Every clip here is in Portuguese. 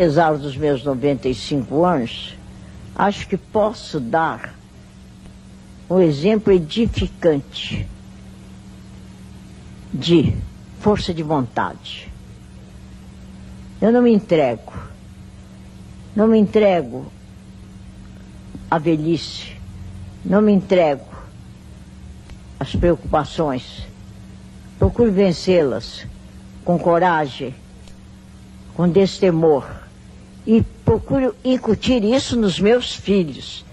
apesar dos meus 95 anos, acho que posso dar um exemplo edificante de força de vontade. Eu não me entrego, não me entrego à velhice, não me entrego às preocupações, procuro vencê-las com coragem, com destemor e procuro incutir isso nos meus filhos.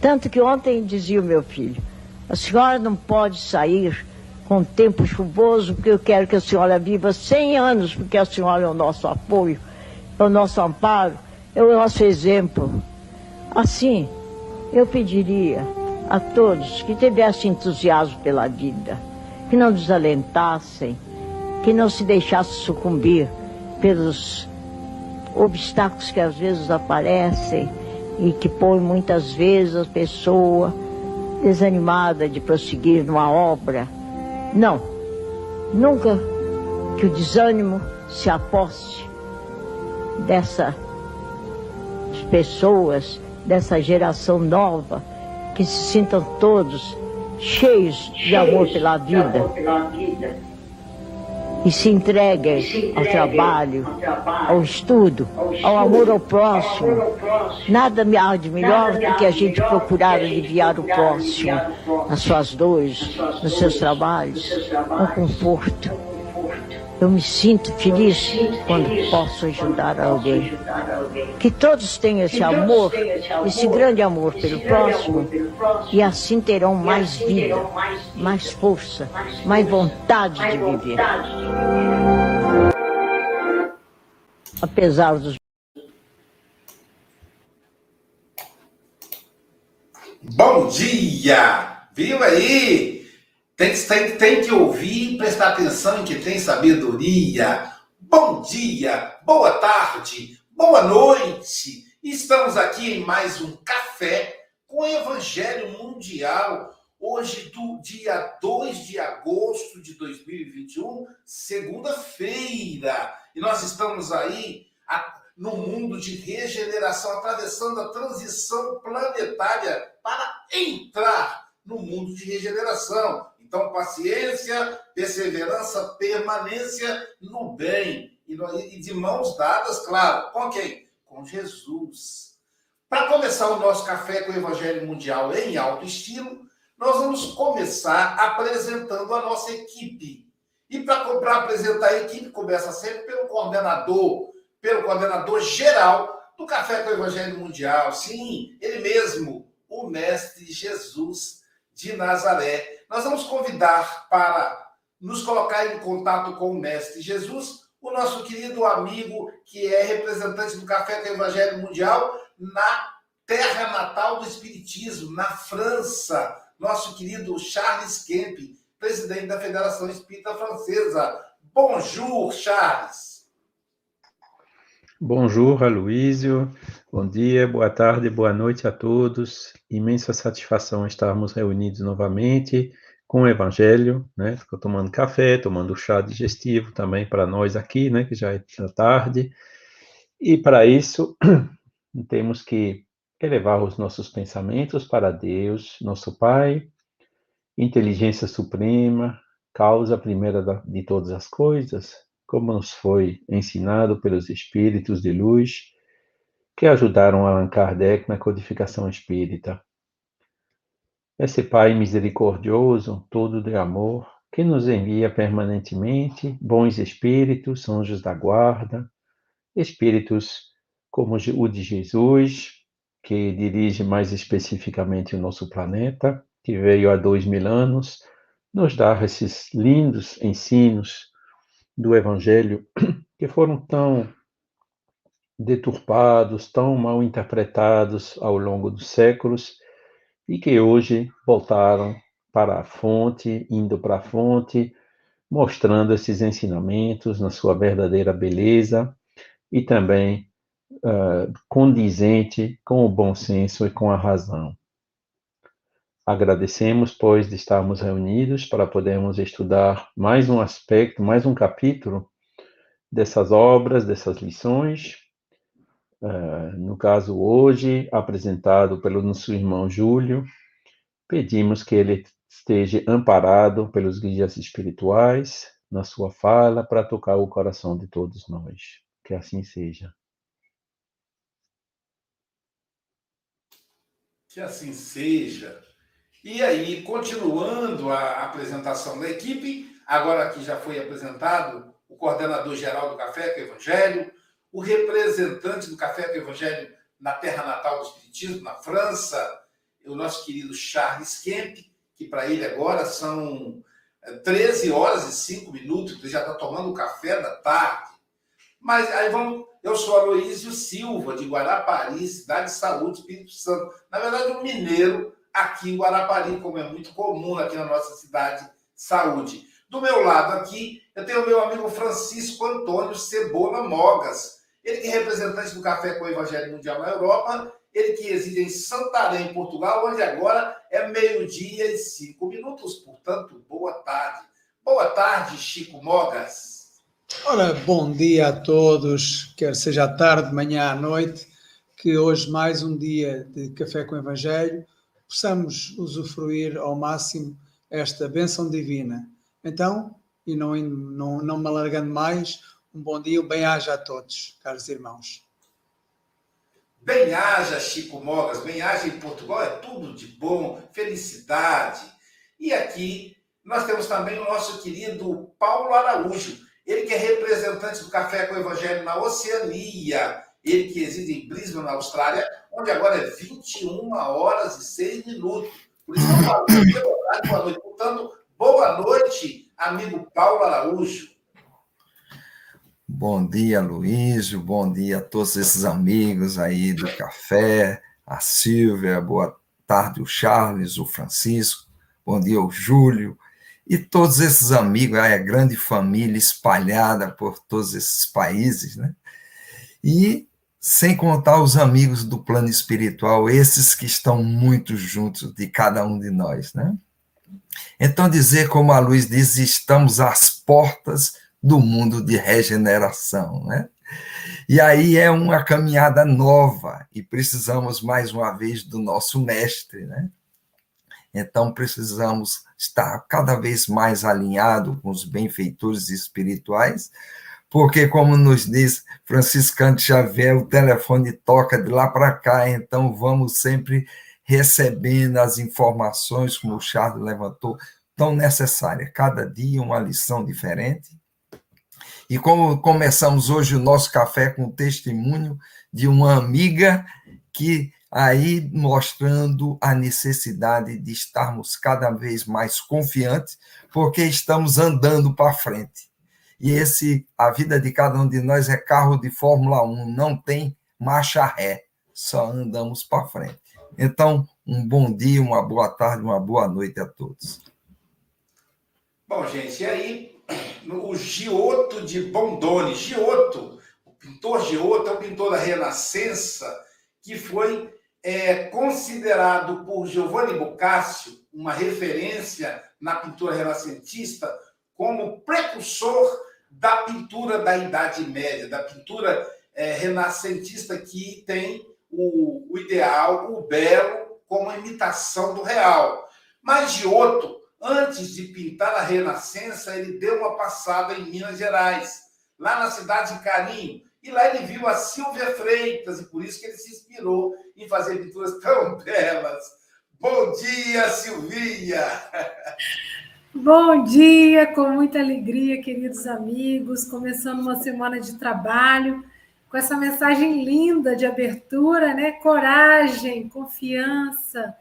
Tanto que ontem dizia o meu filho: a senhora não pode sair com tempo chuvoso, porque eu quero que a senhora viva 100 anos, porque a senhora é o nosso apoio, é o nosso amparo, é o nosso exemplo. Assim, eu pediria a todos que tivessem entusiasmo pela vida, que não desalentassem, que não se deixassem sucumbir pelos obstáculos que às vezes aparecem e que põem muitas vezes a pessoa desanimada de prosseguir numa obra. Não, nunca que o desânimo se aposte dessas pessoas, dessa geração nova, que se sintam todos cheios de amor pela vida e se entreguem ao trabalho, ao estudo, ao amor ao próximo. Nada me há de melhor do que a gente procurar aliviar o próximo nas suas dores, nos seus trabalhos, com conforto. Eu me sinto feliz quando posso ajudar alguém. Que todos tenham esse amor, esse grande amor pelo próximo, e assim terão mais vida, mais força, mais vontade de viver. Apesar dos. Bom dia! Viu aí? Tem, tem, tem que ouvir prestar atenção em que tem sabedoria. Bom dia, boa tarde, boa noite. Estamos aqui em mais um café com o Evangelho Mundial. Hoje, do dia 2 de agosto de 2021, segunda-feira. E nós estamos aí no mundo de regeneração, atravessando a transição planetária para entrar no mundo de regeneração. Então, paciência, perseverança, permanência no bem. E de mãos dadas, claro. Com quem? Com Jesus. Para começar o nosso café com o Evangelho Mundial em alto estilo, nós vamos começar apresentando a nossa equipe. E para apresentar a equipe, começa sempre pelo coordenador, pelo coordenador geral do Café com o Evangelho Mundial. Sim, ele mesmo, o Mestre Jesus de Nazaré nós vamos convidar para nos colocar em contato com o Mestre Jesus, o nosso querido amigo, que é representante do Café com o Evangelho Mundial na terra natal do Espiritismo, na França, nosso querido Charles Kemp, presidente da Federação Espírita Francesa. Bonjour, Charles. Bonjour, Aloísio. Bom dia, boa tarde, boa noite a todos. Imensa satisfação estarmos reunidos novamente com o Evangelho, né? Estou tomando café, tomando chá digestivo também para nós aqui, né? Que já é tarde. E para isso, temos que elevar os nossos pensamentos para Deus, nosso Pai, inteligência suprema, causa primeira de todas as coisas, como nos foi ensinado pelos espíritos de luz que ajudaram Allan Kardec na codificação espírita. Esse Pai misericordioso, todo de amor, que nos envia permanentemente bons espíritos, anjos da guarda, espíritos como o de Jesus, que dirige mais especificamente o nosso planeta, que veio há dois mil anos, nos dar esses lindos ensinos do Evangelho que foram tão deturpados, tão mal interpretados ao longo dos séculos e que hoje voltaram para a fonte, indo para a fonte, mostrando esses ensinamentos na sua verdadeira beleza e também uh, condizente com o bom senso e com a razão. Agradecemos, pois, de estarmos reunidos para podermos estudar mais um aspecto, mais um capítulo dessas obras, dessas lições. Uh, no caso, hoje, apresentado pelo nosso irmão Júlio, pedimos que ele esteja amparado pelos guias espirituais na sua fala para tocar o coração de todos nós. Que assim seja. Que assim seja. E aí, continuando a apresentação da equipe, agora que já foi apresentado o coordenador geral do Café com o Evangelho, o representante do Café com o Evangelho na terra natal do Espiritismo, na França, o nosso querido Charles Kemp, que para ele agora são 13 é, horas e 5 minutos, ele já está tomando o café da tarde. Mas aí vamos. Eu sou Aloísio Silva, de Guarapari, cidade de saúde, Espírito Santo. Na verdade, um mineiro aqui em Guarapari, como é muito comum aqui na nossa cidade, saúde. Do meu lado aqui, eu tenho o meu amigo Francisco Antônio Cebola Mogas. Ele que é representante do Café com o Evangelho Mundial na Europa, ele que reside em Santarém, Portugal, onde agora é meio-dia e cinco minutos. Portanto, boa tarde. Boa tarde, Chico Mogas. Ora, bom dia a todos, quer seja à tarde, manhã, à noite, que hoje mais um dia de Café com o Evangelho possamos usufruir ao máximo esta bênção divina. Então, e não, não, não me alargando mais, um bom dia, um bem-aja a todos, caros irmãos. Bem-aja, Chico Mogas, bem-aja em Portugal é tudo de bom, felicidade. E aqui nós temos também o nosso querido Paulo Araújo, ele que é representante do Café com o Evangelho na Oceania, ele que reside em Brisbane, na Austrália, onde agora é 21 horas e 6 minutos. Por isso boa tarde, boa noite. Portanto, boa noite, amigo Paulo Araújo. Bom dia, Luísio. Bom dia a todos esses amigos aí do café, a Silvia, boa tarde, o Charles, o Francisco, bom dia, o Júlio, e todos esses amigos, aí a grande família espalhada por todos esses países, né? E sem contar os amigos do plano espiritual, esses que estão muito juntos de cada um de nós, né? Então, dizer como a luz diz, estamos às portas do mundo de regeneração, né? E aí é uma caminhada nova e precisamos mais uma vez do nosso mestre, né? Então precisamos estar cada vez mais alinhado com os benfeitores espirituais, porque como nos diz Franciscano Xavier, o telefone toca de lá para cá, então vamos sempre recebendo as informações, como o Charles levantou, tão necessárias. Cada dia uma lição diferente e como começamos hoje o nosso café com o testemunho de uma amiga que aí mostrando a necessidade de estarmos cada vez mais confiantes, porque estamos andando para frente. E esse a vida de cada um de nós é carro de Fórmula 1, não tem marcha ré, só andamos para frente. Então, um bom dia, uma boa tarde, uma boa noite a todos. Bom, gente, e aí o Giotto de Bondone. Giotto, o pintor Giotto é um pintor da Renascença que foi é, considerado por Giovanni Boccaccio uma referência na pintura renascentista como precursor da pintura da Idade Média, da pintura é, renascentista que tem o, o ideal, o belo, como imitação do real. Mas Giotto Antes de pintar a Renascença, ele deu uma passada em Minas Gerais, lá na cidade de Carinho. E lá ele viu a Silvia Freitas, e por isso que ele se inspirou em fazer pinturas tão belas. Bom dia, Silvia! Bom dia, com muita alegria, queridos amigos, começando uma semana de trabalho, com essa mensagem linda de abertura, né? Coragem, confiança,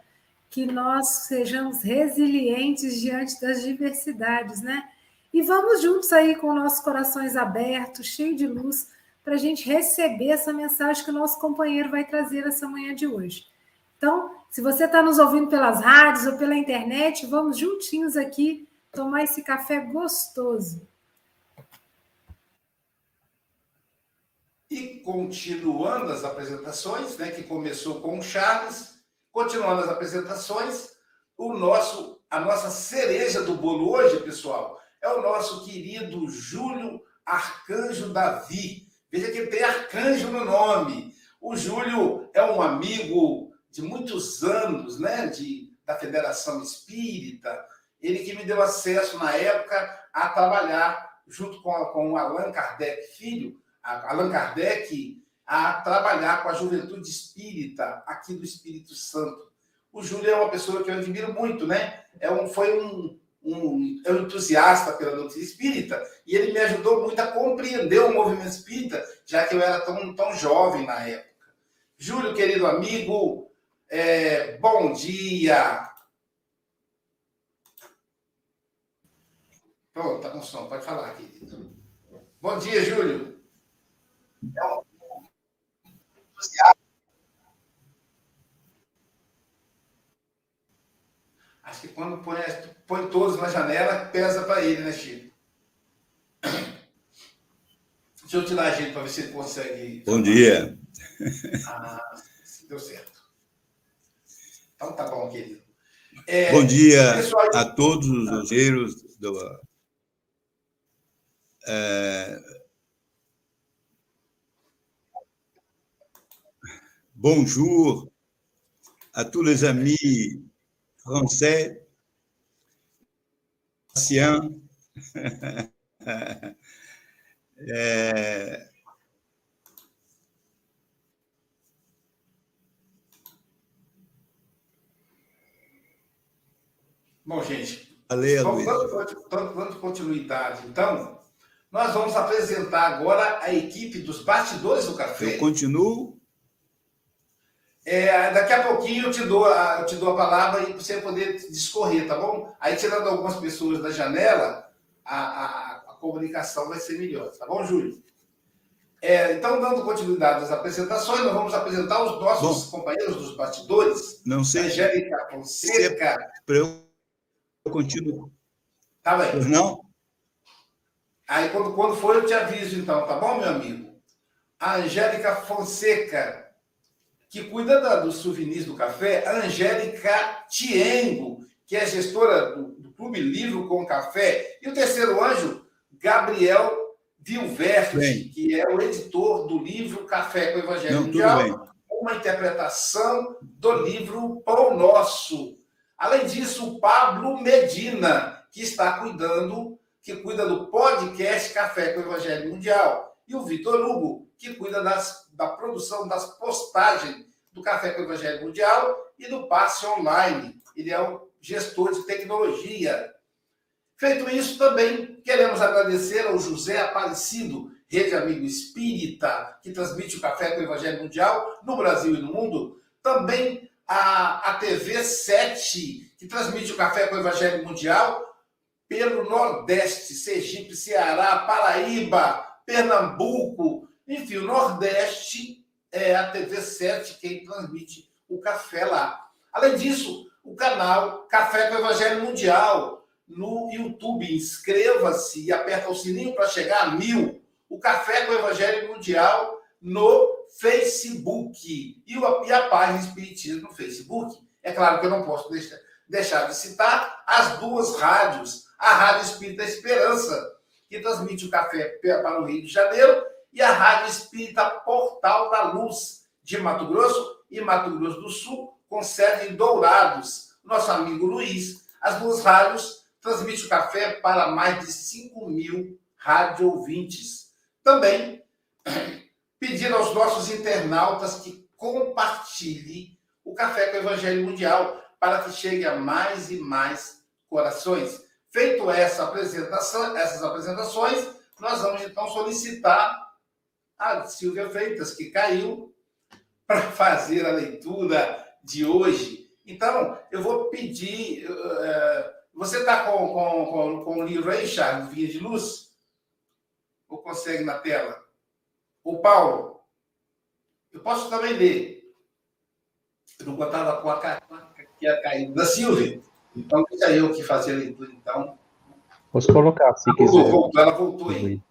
que nós sejamos resilientes diante das diversidades, né? E vamos juntos aí com nossos corações abertos, cheio de luz, para a gente receber essa mensagem que o nosso companheiro vai trazer essa manhã de hoje. Então, se você está nos ouvindo pelas rádios ou pela internet, vamos juntinhos aqui tomar esse café gostoso. E continuando as apresentações, né, que começou com o Charles, continuando as apresentações, o nosso, a nossa cereja do bolo hoje, pessoal, é o nosso querido Júlio Arcanjo Davi. Veja que tem arcanjo no nome. O Júlio é um amigo de muitos anos, né, de, da Federação Espírita. Ele que me deu acesso na época a trabalhar junto com, com o Allan Kardec Filho, Allan Kardec, a trabalhar com a juventude espírita aqui do Espírito Santo. O Júlio é uma pessoa que eu admiro muito, né? É um, foi um, um, é um entusiasta pela doutrina espírita e ele me ajudou muito a compreender o movimento espírita, já que eu era tão, tão jovem na época. Júlio, querido amigo, é, bom dia. Pronto, tá com som, pode falar, querido. Bom dia, Júlio. É Acho que quando põe, põe todos na janela, pesa para ele, né, Chico? Deixa eu tirar a gente para ver se ele consegue. Bom dia. Ah, deu certo. Então tá bom, querido. É, bom dia pessoal... a todos os roseiros do. É, bonjour à tous les amis français, anciens. é... Bom, gente, Valeu, vamos dando continuidade, então, nós vamos apresentar agora a equipe dos bastidores do café. Eu continuo é, daqui a pouquinho eu te, dou a, eu te dou a palavra e você poder discorrer, tá bom? Aí, tirando algumas pessoas da janela, a, a, a comunicação vai ser melhor, tá bom, Júlio? É, então, dando continuidade às apresentações, nós vamos apresentar os nossos bom, companheiros dos bastidores. Não sei. Angélica Fonseca. Para eu, eu continuo. Tá bem. Não? Aí, quando, quando for, eu te aviso, então, tá bom, meu amigo? A Angélica Fonseca que cuida da, dos souvenirs do café, a Angélica Tiengo, que é gestora do, do, Clube Livro com Café, e o terceiro anjo, Gabriel Vilverte, que é o editor do livro Café com o Evangelho Não, Mundial, uma interpretação do livro Pão Nosso. Além disso, o Pablo Medina, que está cuidando, que cuida do podcast Café com o Evangelho Mundial, e o Vitor Hugo, que cuida das da produção das postagens do Café com o Evangelho Mundial e do passe online. Ele é o gestor de tecnologia. Feito isso, também queremos agradecer ao José Aparecido, Rede Amigo Espírita, que transmite o Café com o Evangelho Mundial no Brasil e no mundo. Também a, a TV 7, que transmite o Café com o Evangelho Mundial pelo Nordeste, Sergipe, Ceará, Paraíba, Pernambuco, enfim, o Nordeste é a TV 7 quem transmite o café lá. Além disso, o canal Café com o Evangelho Mundial no YouTube. Inscreva-se e aperta o sininho para chegar a mil. O Café com o Evangelho Mundial no Facebook. E a página Espiritismo no Facebook. É claro que eu não posso deixar, deixar de citar as duas rádios. A Rádio Espírita Esperança, que transmite o café para o Rio de Janeiro, e a Rádio Espírita Portal da Luz, de Mato Grosso e Mato Grosso do Sul, com sede em Dourados. Nosso amigo Luiz, as duas rádios transmitem o café para mais de 5 mil rádio ouvintes. Também pedir aos nossos internautas que compartilhem o Café com o Evangelho Mundial para que chegue a mais e mais corações. Feito essa apresentação, essas apresentações, nós vamos então solicitar a Silvia Freitas, que caiu para fazer a leitura de hoje. Então, eu vou pedir. Uh, você está com, com, com, com o livro aí, Charles, Vinha de Luz? Ou consegue na tela? O Paulo? Eu posso também ler. Eu não botava com a cara que ia cair da Silvia. Então, deixa eu que fazer a leitura, então. Posso colocar, se quiser. Voltou, ela voltou aí.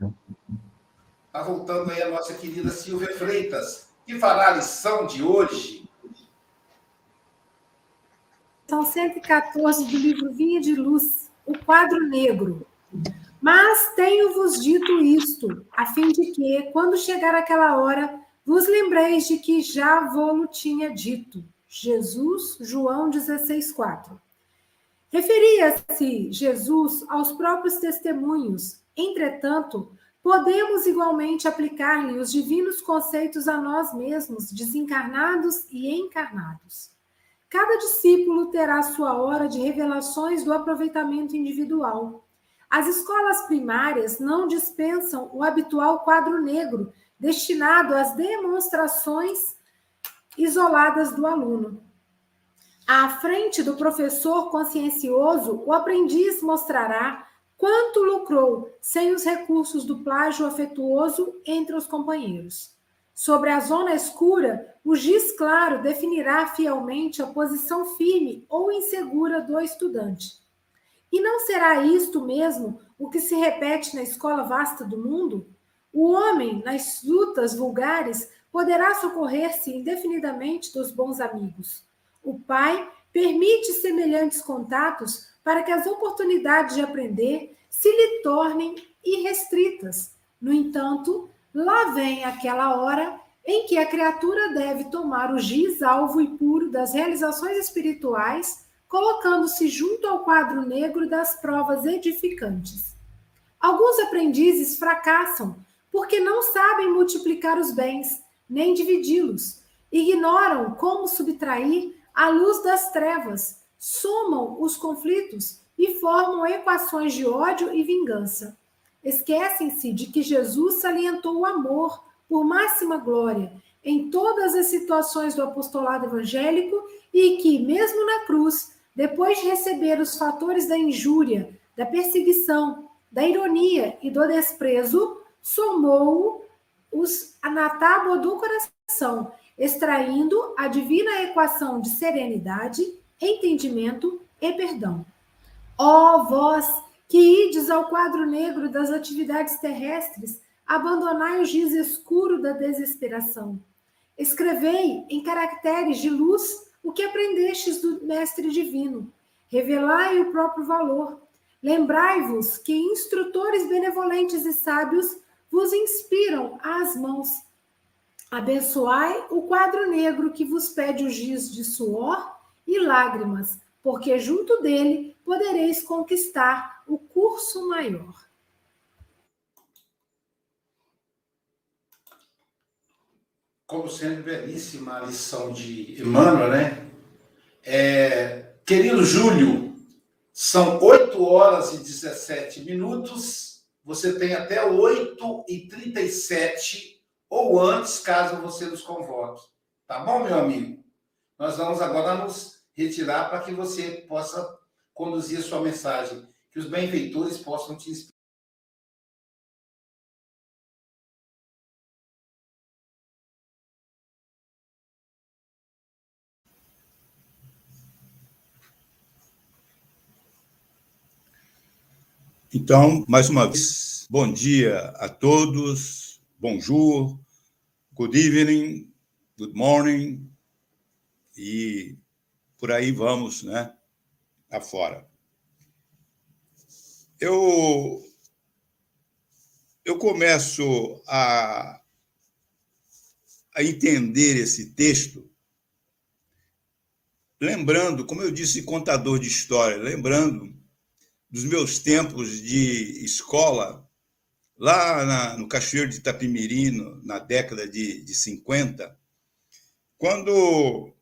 Está voltando aí a nossa querida Silvia Freitas, que fará a lição de hoje. São 114 do livro Vinha de Luz, o quadro negro. Mas tenho-vos dito isto, a fim de que, quando chegar aquela hora, vos lembreis de que já vô-lo tinha dito. Jesus, João 16,4. Referia-se Jesus aos próprios testemunhos, entretanto, podemos igualmente aplicar-lhe os divinos conceitos a nós mesmos, desencarnados e encarnados. Cada discípulo terá sua hora de revelações do aproveitamento individual. As escolas primárias não dispensam o habitual quadro negro, destinado às demonstrações isoladas do aluno. À frente do professor consciencioso, o aprendiz mostrará quanto lucrou sem os recursos do plágio afetuoso entre os companheiros. Sobre a zona escura, o giz claro definirá fielmente a posição firme ou insegura do estudante. E não será isto mesmo o que se repete na escola vasta do mundo? O homem, nas lutas vulgares, poderá socorrer-se indefinidamente dos bons amigos. O pai permite semelhantes contatos para que as oportunidades de aprender se lhe tornem irrestritas. No entanto, lá vem aquela hora em que a criatura deve tomar o giz alvo e puro das realizações espirituais, colocando-se junto ao quadro negro das provas edificantes. Alguns aprendizes fracassam porque não sabem multiplicar os bens, nem dividi-los, ignoram como subtrair a luz das trevas, somam os conflitos e formam equações de ódio e vingança. Esquecem-se de que Jesus salientou o amor por máxima glória em todas as situações do apostolado evangélico e que, mesmo na cruz, depois de receber os fatores da injúria, da perseguição, da ironia e do desprezo, somou os na tábua do coração, extraindo a divina equação de serenidade, entendimento e perdão. Ó vós que ides ao quadro negro das atividades terrestres, abandonai o giz escuro da desesperação. Escrevei em caracteres de luz o que aprendestes do Mestre Divino. Revelai o próprio valor. Lembrai-vos que instrutores benevolentes e sábios vos inspiram às mãos. Abençoai o quadro negro que vos pede o giz de suor e lágrimas, porque junto dele podereis conquistar o curso maior. como sempre, belíssima lição de Emmanuel, né? É, querido Júlio, são 8 horas e 17 minutos. Você tem até 8 e 37 ou antes, caso você nos convoque. Tá bom, meu amigo? Nós vamos agora nos retirar para que você possa conduzir a sua mensagem, que os benfeitores possam te inspirar. Então, mais uma vez, bom dia a todos, bonjour, good evening, good morning, e por aí vamos, né, afora. Eu, eu começo a, a entender esse texto lembrando, como eu disse, contador de história, lembrando dos meus tempos de escola, lá na, no Cachoeiro de Itapimirino, na década de, de 50, quando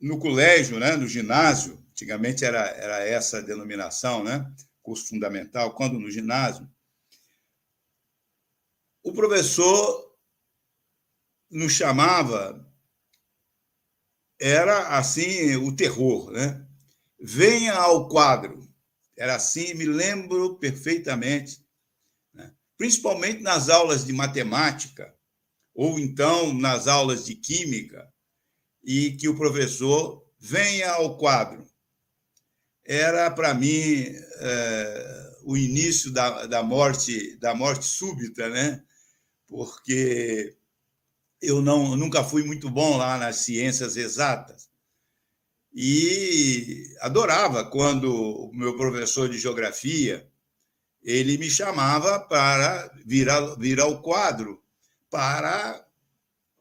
no colégio, né, no ginásio, antigamente era, era essa a denominação, né, curso fundamental, quando no ginásio, o professor nos chamava, era assim o terror, né? Venha ao quadro. Era assim, me lembro perfeitamente? Principalmente nas aulas de matemática, ou então nas aulas de química, e que o professor venha ao quadro. era para mim é, o início da, da morte da morte súbita, né? Porque eu não nunca fui muito bom lá nas ciências exatas e adorava quando o meu professor de geografia ele me chamava para virar virar o quadro para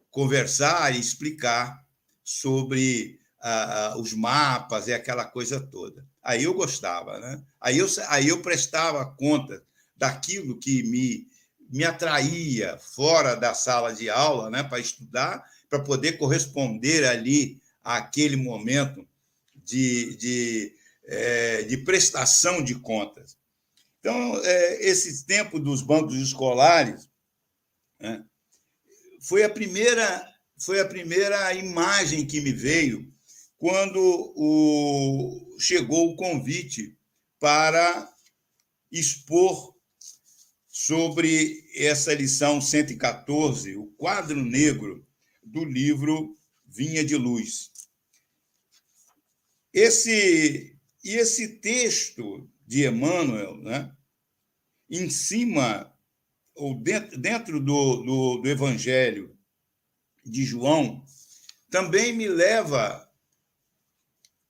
conversar e explicar sobre ah, os mapas e aquela coisa toda. Aí eu gostava, né? Aí eu, aí eu prestava conta daquilo que me, me atraía fora da sala de aula, né, para estudar, para poder corresponder ali àquele momento de, de, é, de prestação de contas. Então, é, esse tempo dos bancos escolares né, foi a primeira foi a primeira imagem que me veio quando o, chegou o convite para expor sobre essa lição 114, o quadro negro do livro Vinha de Luz. Esse e esse texto de Emmanuel, né, em cima ou dentro, dentro do, do, do Evangelho de João, também me leva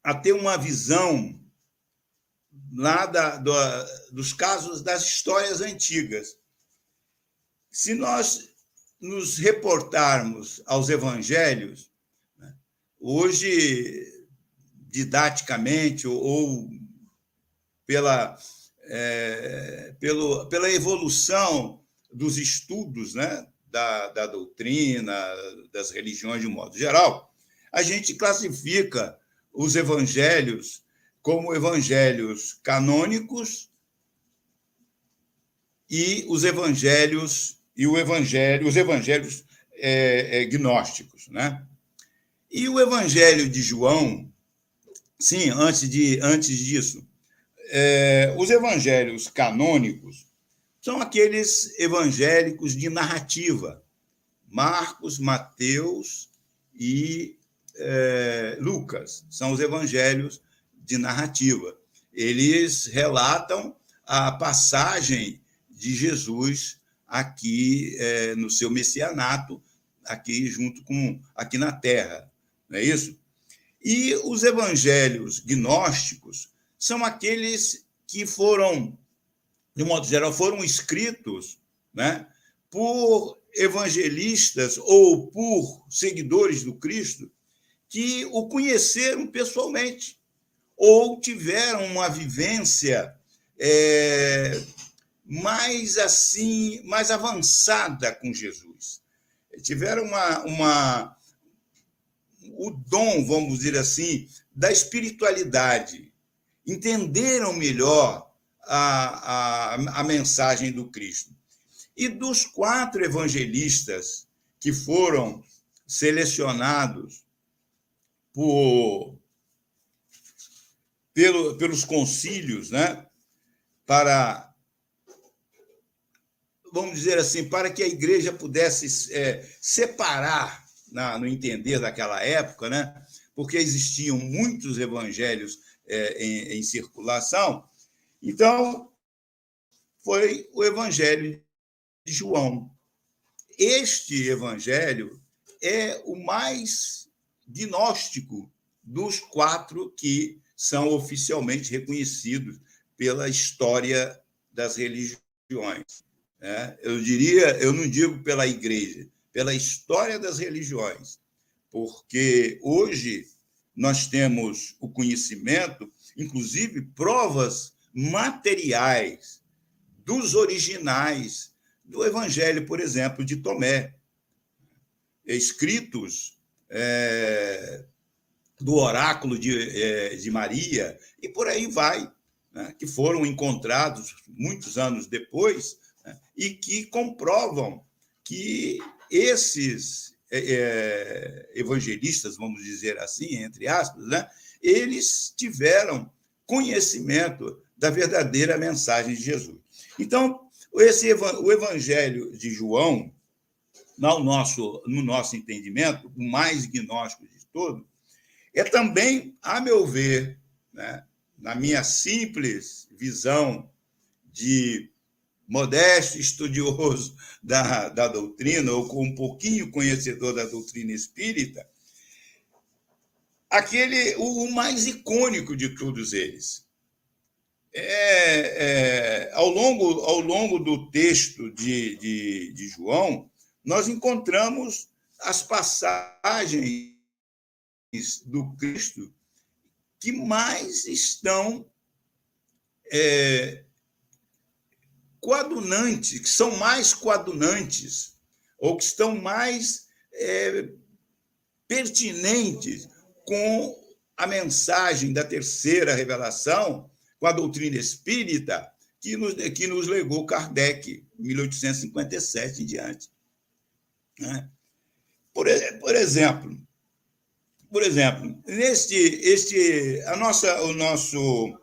a ter uma visão lá da, do, dos casos das histórias antigas. Se nós nos reportarmos aos evangelhos, né, hoje, didaticamente ou, ou pela, é, pelo, pela evolução dos estudos né, da, da doutrina, das religiões de um modo geral, a gente classifica os evangelhos como evangelhos canônicos e os evangelhos e o evangelho, os evangelhos é, é, gnósticos, né? E o evangelho de João, sim, antes de antes disso, é, os evangelhos canônicos são aqueles evangélicos de narrativa, Marcos, Mateus e é, Lucas, são os evangelhos de narrativa. Eles relatam a passagem de Jesus aqui é, no seu messianato, aqui junto com aqui na Terra, não é isso? E os evangelhos gnósticos são aqueles que foram, de modo geral, foram escritos, né, por evangelistas ou por seguidores do Cristo que o conheceram pessoalmente ou tiveram uma vivência é, mais assim, mais avançada com Jesus. Tiveram uma, uma o dom, vamos dizer assim, da espiritualidade. Entenderam melhor a, a, a mensagem do Cristo. E dos quatro evangelistas que foram selecionados por, pelo, pelos concílios, né? para, vamos dizer assim, para que a igreja pudesse é, separar, na, no entender daquela época, né? porque existiam muitos evangelhos é, em, em circulação. Então, foi o evangelho de João. Este evangelho é o mais gnóstico dos quatro que são oficialmente reconhecidos pela história das religiões. Né? Eu diria, eu não digo pela igreja, pela história das religiões, porque hoje nós temos o conhecimento, inclusive provas materiais dos originais do Evangelho, por exemplo, de Tomé, escritos é, do oráculo de, é, de Maria, e por aí vai, né, que foram encontrados muitos anos depois né, e que comprovam que esses é, é, evangelistas, vamos dizer assim, entre aspas, né, eles tiveram conhecimento da verdadeira mensagem de Jesus. Então, esse, o evangelho de João, no nosso, no nosso entendimento, o mais gnóstico de todo, é também, a meu ver, né, na minha simples visão de modesto estudioso da, da doutrina, ou com um pouquinho conhecedor da doutrina espírita, aquele o, o mais icônico de todos eles. É, é, ao, longo, ao longo do texto de, de, de João, nós encontramos as passagens do Cristo que mais estão é, coadunantes, que são mais coadunantes, ou que estão mais é, pertinentes com a mensagem da terceira revelação, com a doutrina espírita, que nos, que nos legou Kardec, 1857 em diante. Né? Por, por exemplo, por exemplo, neste, este, a nossa, o nosso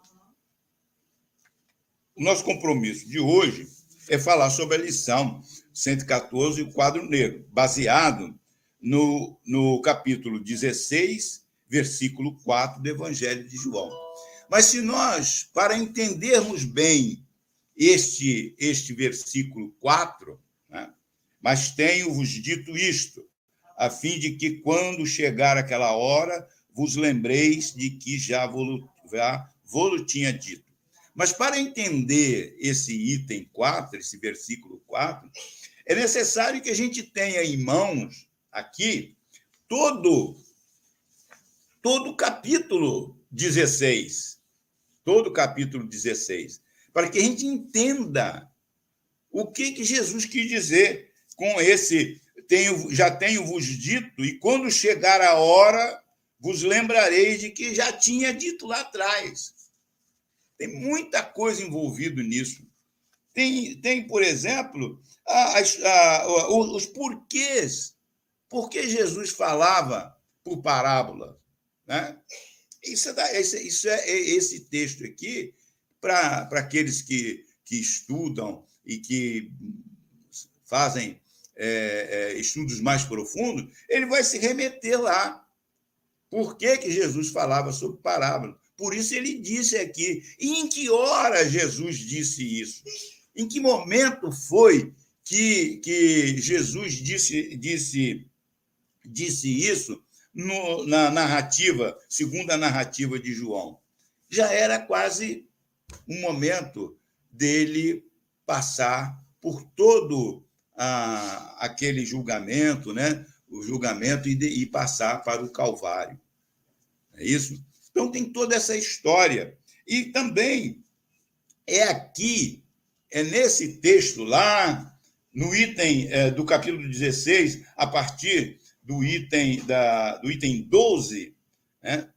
o nosso compromisso de hoje é falar sobre a lição 114, o quadro negro, baseado no, no capítulo 16, versículo 4 do Evangelho de João. Mas se nós, para entendermos bem este, este versículo 4, né, mas tenho-vos dito isto, a fim de que, quando chegar aquela hora, vos lembreis de que já vos, já vos tinha dito. Mas para entender esse item 4, esse versículo 4, é necessário que a gente tenha em mãos aqui todo todo o capítulo 16. Todo o capítulo 16, para que a gente entenda o que que Jesus quis dizer com esse tenho, já tenho vos dito e quando chegar a hora vos lembrareis de que já tinha dito lá atrás. Tem muita coisa envolvida nisso. Tem, tem por exemplo, as, a, os porquês. Por que Jesus falava por parábola? Né? Isso, é, isso é esse texto aqui, para aqueles que, que estudam e que fazem é, é, estudos mais profundos, ele vai se remeter lá. Por que, que Jesus falava sobre parábola? Por isso ele disse aqui. E em que hora Jesus disse isso? Em que momento foi que, que Jesus disse, disse, disse isso no, na narrativa, segundo a narrativa de João? Já era quase um momento dele passar por todo ah, aquele julgamento, né? o julgamento e, de, e passar para o Calvário. É isso? Então, tem toda essa história. E também é aqui, é nesse texto lá, no item é, do capítulo 16, a partir do item, da, do item 12, né,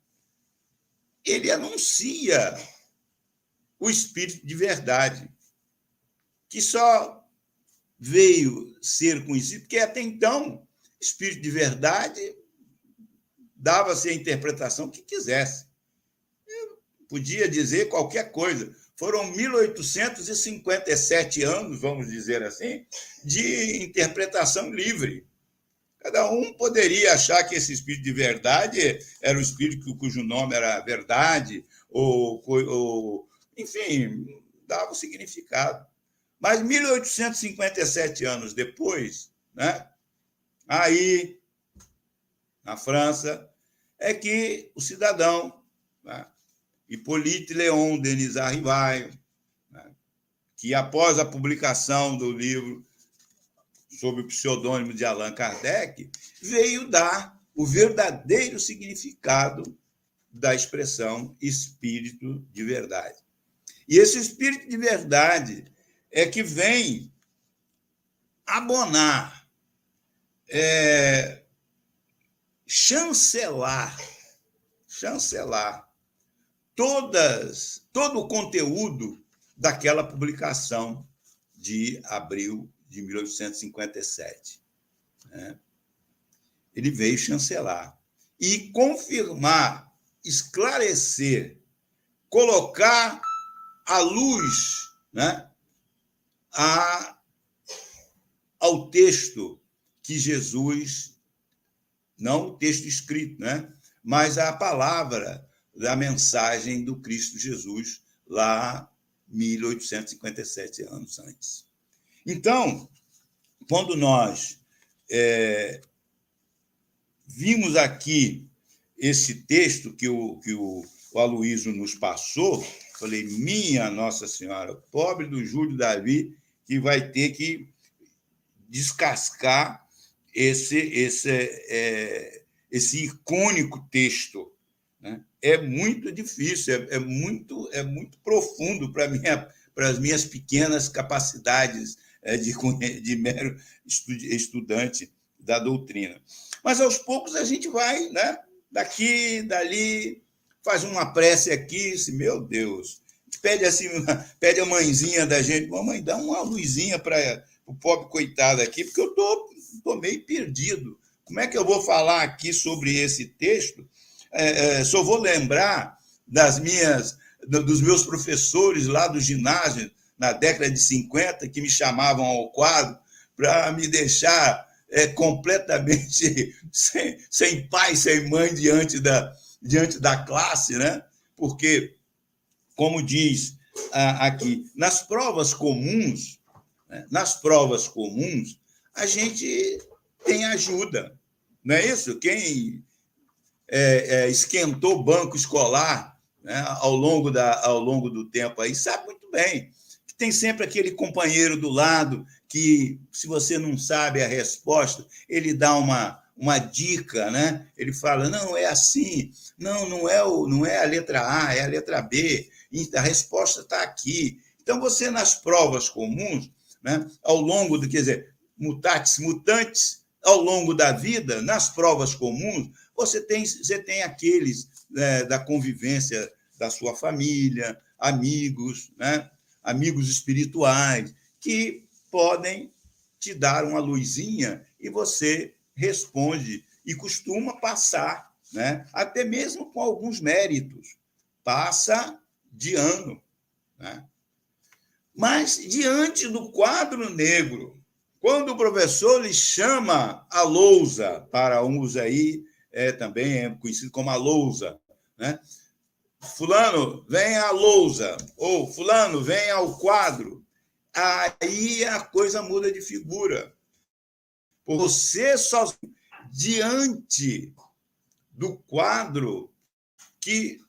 ele anuncia o Espírito de verdade, que só veio ser conhecido, porque até então, Espírito de verdade dava-se a interpretação que quisesse podia dizer qualquer coisa. Foram 1857 anos, vamos dizer assim, de interpretação livre. Cada um poderia achar que esse espírito de verdade era o espírito cujo nome era verdade, ou, ou enfim, dava o significado. Mas 1857 anos depois, né, aí, na França, é que o cidadão né, Hippolyte Leon Denis Arrivaio, né, que após a publicação do livro sob o pseudônimo de Allan Kardec, veio dar o verdadeiro significado da expressão espírito de verdade. E esse espírito de verdade é que vem abonar, é, chancelar, chancelar todas, todo o conteúdo daquela publicação de abril de 1857. Né? Ele veio chancelar e confirmar, esclarecer, colocar a luz né, a, ao texto que Jesus, não o texto escrito, né, mas a palavra da mensagem do Cristo Jesus lá 1857 anos antes. Então, quando nós é, vimos aqui esse texto que o, que o, o nos passou, falei, minha Nossa Senhora, pobre do Júlio Davi, que vai ter que descascar esse, esse, é, esse icônico texto. Né? É muito difícil, é, é, muito, é muito profundo para minha, as minhas pequenas capacidades é, de, de mero estudante da doutrina. Mas aos poucos a gente vai, né? daqui, dali, faz uma prece aqui, se meu Deus, pede assim, pede a mãezinha da gente, mamãe, dá uma luzinha para o pobre coitado aqui, porque eu tô, tô meio perdido. Como é que eu vou falar aqui sobre esse texto? É, é, só vou lembrar das minhas, dos meus professores lá do ginásio, na década de 50, que me chamavam ao quadro para me deixar é, completamente sem, sem pai, sem mãe diante da, diante da classe, né? Porque, como diz ah, aqui, nas provas comuns, né? nas provas comuns, a gente tem ajuda, não é isso? Quem é, é, esquentou banco escolar né, ao, longo da, ao longo do tempo aí sabe muito bem que tem sempre aquele companheiro do lado que, se você não sabe a resposta, ele dá uma, uma dica, né? Ele fala: não, é assim, não, não é, o, não é a letra A, é a letra B, a resposta está aqui. Então, você, nas provas comuns, né, ao longo do, quer dizer, mutatis mutantes, ao longo da vida, nas provas comuns, você tem, você tem aqueles né, da convivência da sua família, amigos, né, amigos espirituais, que podem te dar uma luzinha e você responde e costuma passar, né? até mesmo com alguns méritos. Passa de ano. Né? Mas, diante do quadro negro, quando o professor lhe chama a lousa, para uns aí é, também é conhecido como a lousa, né? Fulano, vem à lousa, ou Fulano, vem ao quadro aí a coisa muda de figura. Você só diante do quadro que,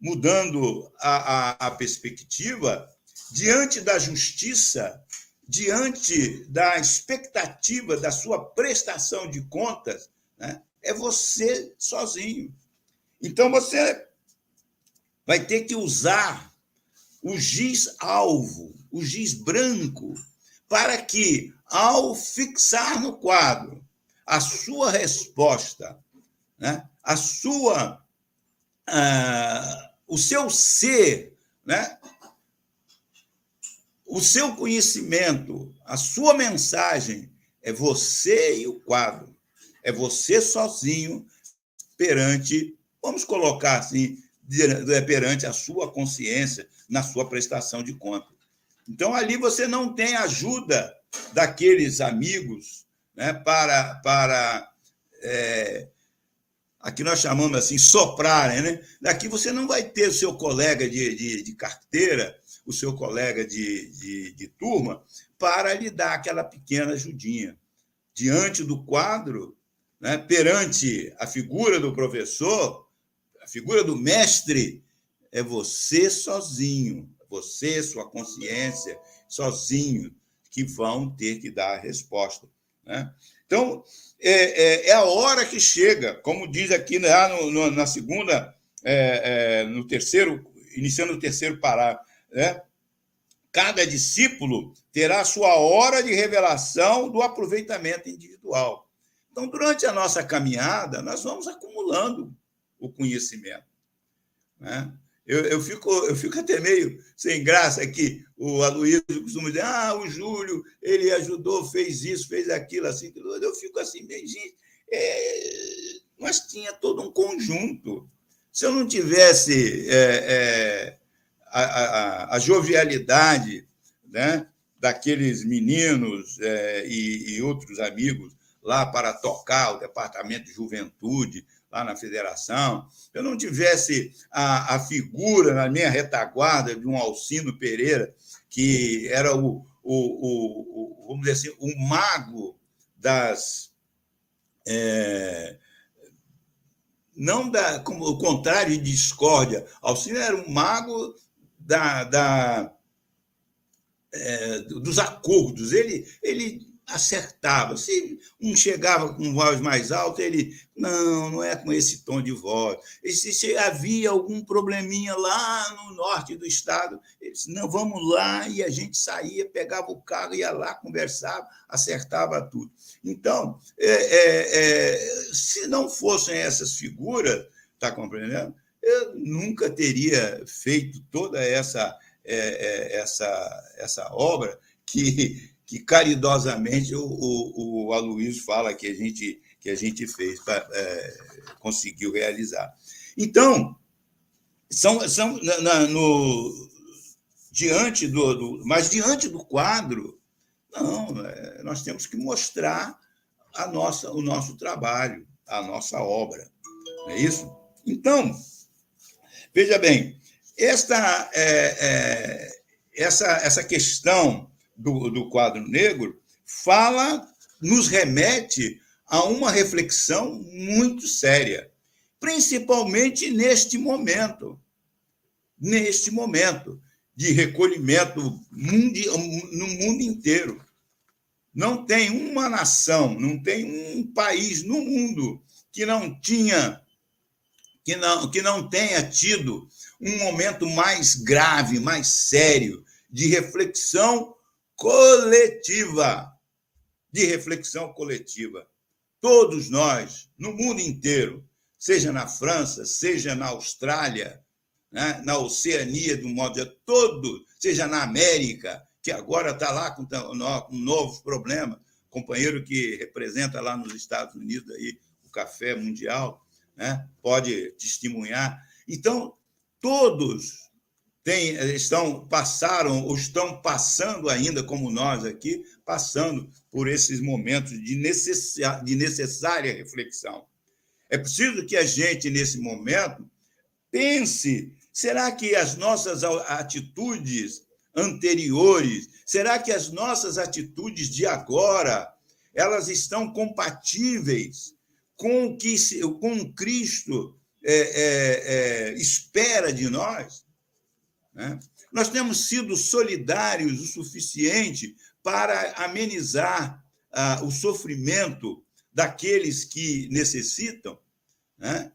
mudando a, a, a perspectiva, diante da justiça, diante da expectativa da sua prestação de contas, né, é você sozinho. Então você vai ter que usar o giz alvo, o giz branco, para que, ao fixar no quadro a sua resposta, né, a sua, uh, o seu ser, né, o seu conhecimento, a sua mensagem, é você e o quadro. É você sozinho perante, vamos colocar assim, perante a sua consciência, na sua prestação de conta. Então, ali você não tem ajuda daqueles amigos né, para, para é, aqui nós chamamos assim, soprarem. Né? Daqui você não vai ter o seu colega de, de, de carteira, o seu colega de, de, de turma, para lhe dar aquela pequena ajudinha. Diante do quadro, né, perante a figura do professor, a figura do mestre, é você sozinho, você, sua consciência, sozinho, que vão ter que dar a resposta. Né? Então, é, é, é, a hora que chega, como diz aqui lá no, no, na segunda, é, é no terceiro, iniciando o terceiro parágrafo, né? cada discípulo terá sua hora de revelação do aproveitamento individual. Então, durante a nossa caminhada, nós vamos acumulando o conhecimento. Né? Eu, eu, fico, eu fico até meio sem graça aqui. O Aloysio costuma dizer: ah, o Júlio, ele ajudou, fez isso, fez aquilo, assim. Eu fico assim, bem, gente, é... mas tinha todo um conjunto. Se eu não tivesse é, é, a, a, a, jovialidade né, daqueles meninos é, e, e outros amigos lá para tocar o departamento de juventude, lá na federação, eu não tivesse a, a figura na minha retaguarda de um Alcino Pereira, que era o, o, o, vamos dizer assim, o mago das. É, não da, como o contrário de discórdia. Alcino era um mago da, da é, dos acordos. Ele, ele acertava. Se um chegava com voz mais alta, ele, não, não é com esse tom de voz. E se, se havia algum probleminha lá no norte do estado, ele disse, não, vamos lá, e a gente saía, pegava o carro, ia lá, conversava, acertava tudo. Então, é, é, é, se não fossem essas figuras, está compreendendo? Eu nunca teria feito toda essa, é, é, essa, essa obra que que caridosamente o, o, o Aloysio fala que a gente, que a gente fez, é, conseguiu realizar. Então, são, são na, no, diante do, do, Mas diante do quadro, não, é, nós temos que mostrar a nossa, o nosso trabalho, a nossa obra. Não é isso? Então, veja bem, esta, é, é, essa, essa questão do, do quadro negro fala, nos remete a uma reflexão muito séria, principalmente neste momento, neste momento de recolhimento no mundo inteiro. Não tem uma nação, não tem um país no mundo que não tinha que não, que não tenha tido um momento mais grave, mais sério de reflexão coletiva, de reflexão coletiva. Todos nós, no mundo inteiro, seja na França, seja na Austrália, né, na Oceania, de um modo geral, todo, seja na América, que agora está lá com, com novos problemas, companheiro que representa lá nos Estados Unidos aí, o café mundial, né, pode testemunhar. Então, todos estão passaram ou estão passando ainda como nós aqui, passando por esses momentos de, necessária, de necessária reflexão. É preciso que a gente nesse momento pense, será que as nossas atitudes anteriores, será que as nossas atitudes de agora, elas estão compatíveis com o que com Cristo é, é, é, espera de nós? Né? Nós temos sido solidários o suficiente para amenizar ah, o sofrimento daqueles que necessitam. Né?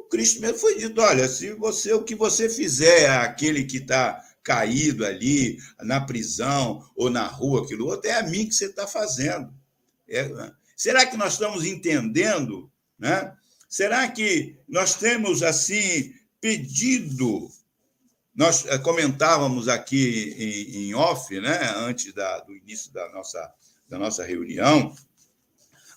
O Cristo mesmo foi dito: olha, se você o que você fizer àquele que está caído ali na prisão ou na rua, aquilo outro, é a mim que você está fazendo. É, né? Será que nós estamos entendendo? Né? Será que nós temos assim pedido nós eh, comentávamos aqui em, em off, né, antes da, do início da nossa, da nossa reunião,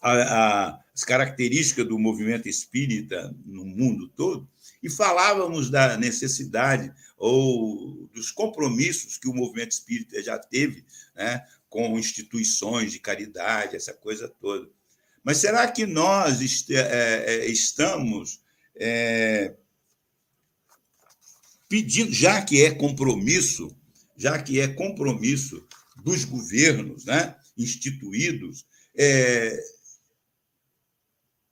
a, a, as características do movimento espírita no mundo todo, e falávamos da necessidade ou dos compromissos que o movimento espírita já teve né, com instituições de caridade, essa coisa toda. Mas será que nós est é, estamos é, pedindo, já que é compromisso, já que é compromisso dos governos né, instituídos, é,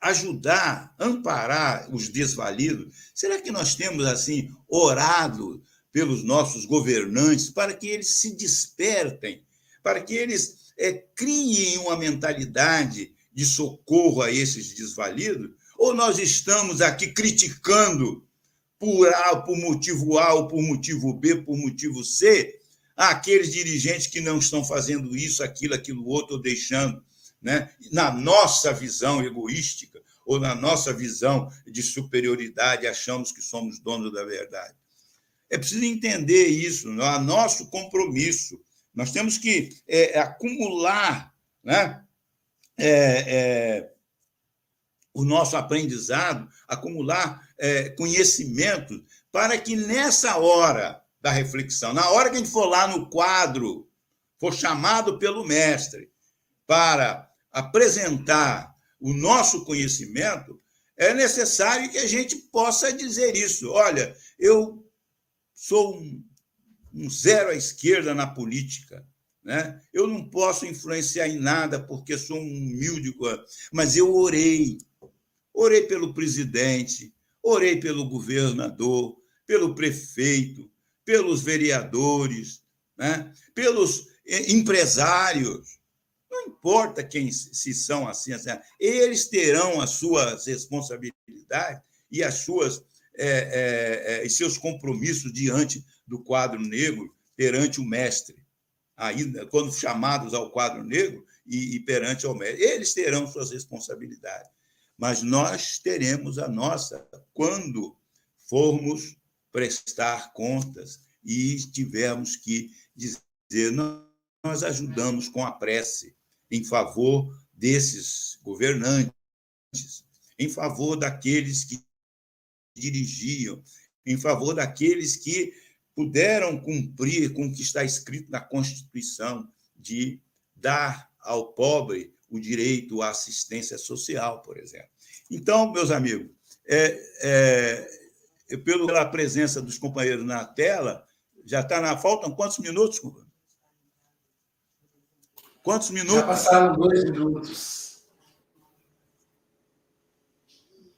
ajudar, amparar os desvalidos. Será que nós temos assim orado pelos nossos governantes para que eles se despertem, para que eles é, criem uma mentalidade de socorro a esses desvalidos? Ou nós estamos aqui criticando por A, por motivo A, ou por motivo B, por motivo C, aqueles dirigentes que não estão fazendo isso, aquilo, aquilo outro, ou deixando, né? na nossa visão egoística, ou na nossa visão de superioridade, achamos que somos donos da verdade. É preciso entender isso, a nosso compromisso. Nós temos que é, acumular né? É, é, o nosso aprendizado, acumular é, conhecimento, para que nessa hora da reflexão, na hora que a gente for lá no quadro, for chamado pelo mestre para apresentar o nosso conhecimento, É necessário que a gente possa dizer isso. Olha, eu sou um, um zero à esquerda na política. Né? Eu não posso influenciar em nada porque sou um humilde, mas eu orei. Orei pelo presidente, orei pelo governador, pelo prefeito, pelos vereadores, né? pelos eh, empresários. Não importa quem se são assim, assim, eles terão as suas responsabilidades e as suas é, é, e seus compromissos diante do quadro negro, perante o mestre. Ainda quando chamados ao quadro negro e, e perante ao mestre, eles terão suas responsabilidades. Mas nós teremos a nossa quando formos prestar contas e tivermos que dizer nós ajudamos com a prece em favor desses governantes, em favor daqueles que dirigiam, em favor daqueles que puderam cumprir com o que está escrito na Constituição de dar ao pobre o direito à assistência social, por exemplo. Então, meus amigos, é, é, pela presença dos companheiros na tela, já está na. Faltam quantos minutos, companheiro? Quantos minutos? Já passaram dois minutos.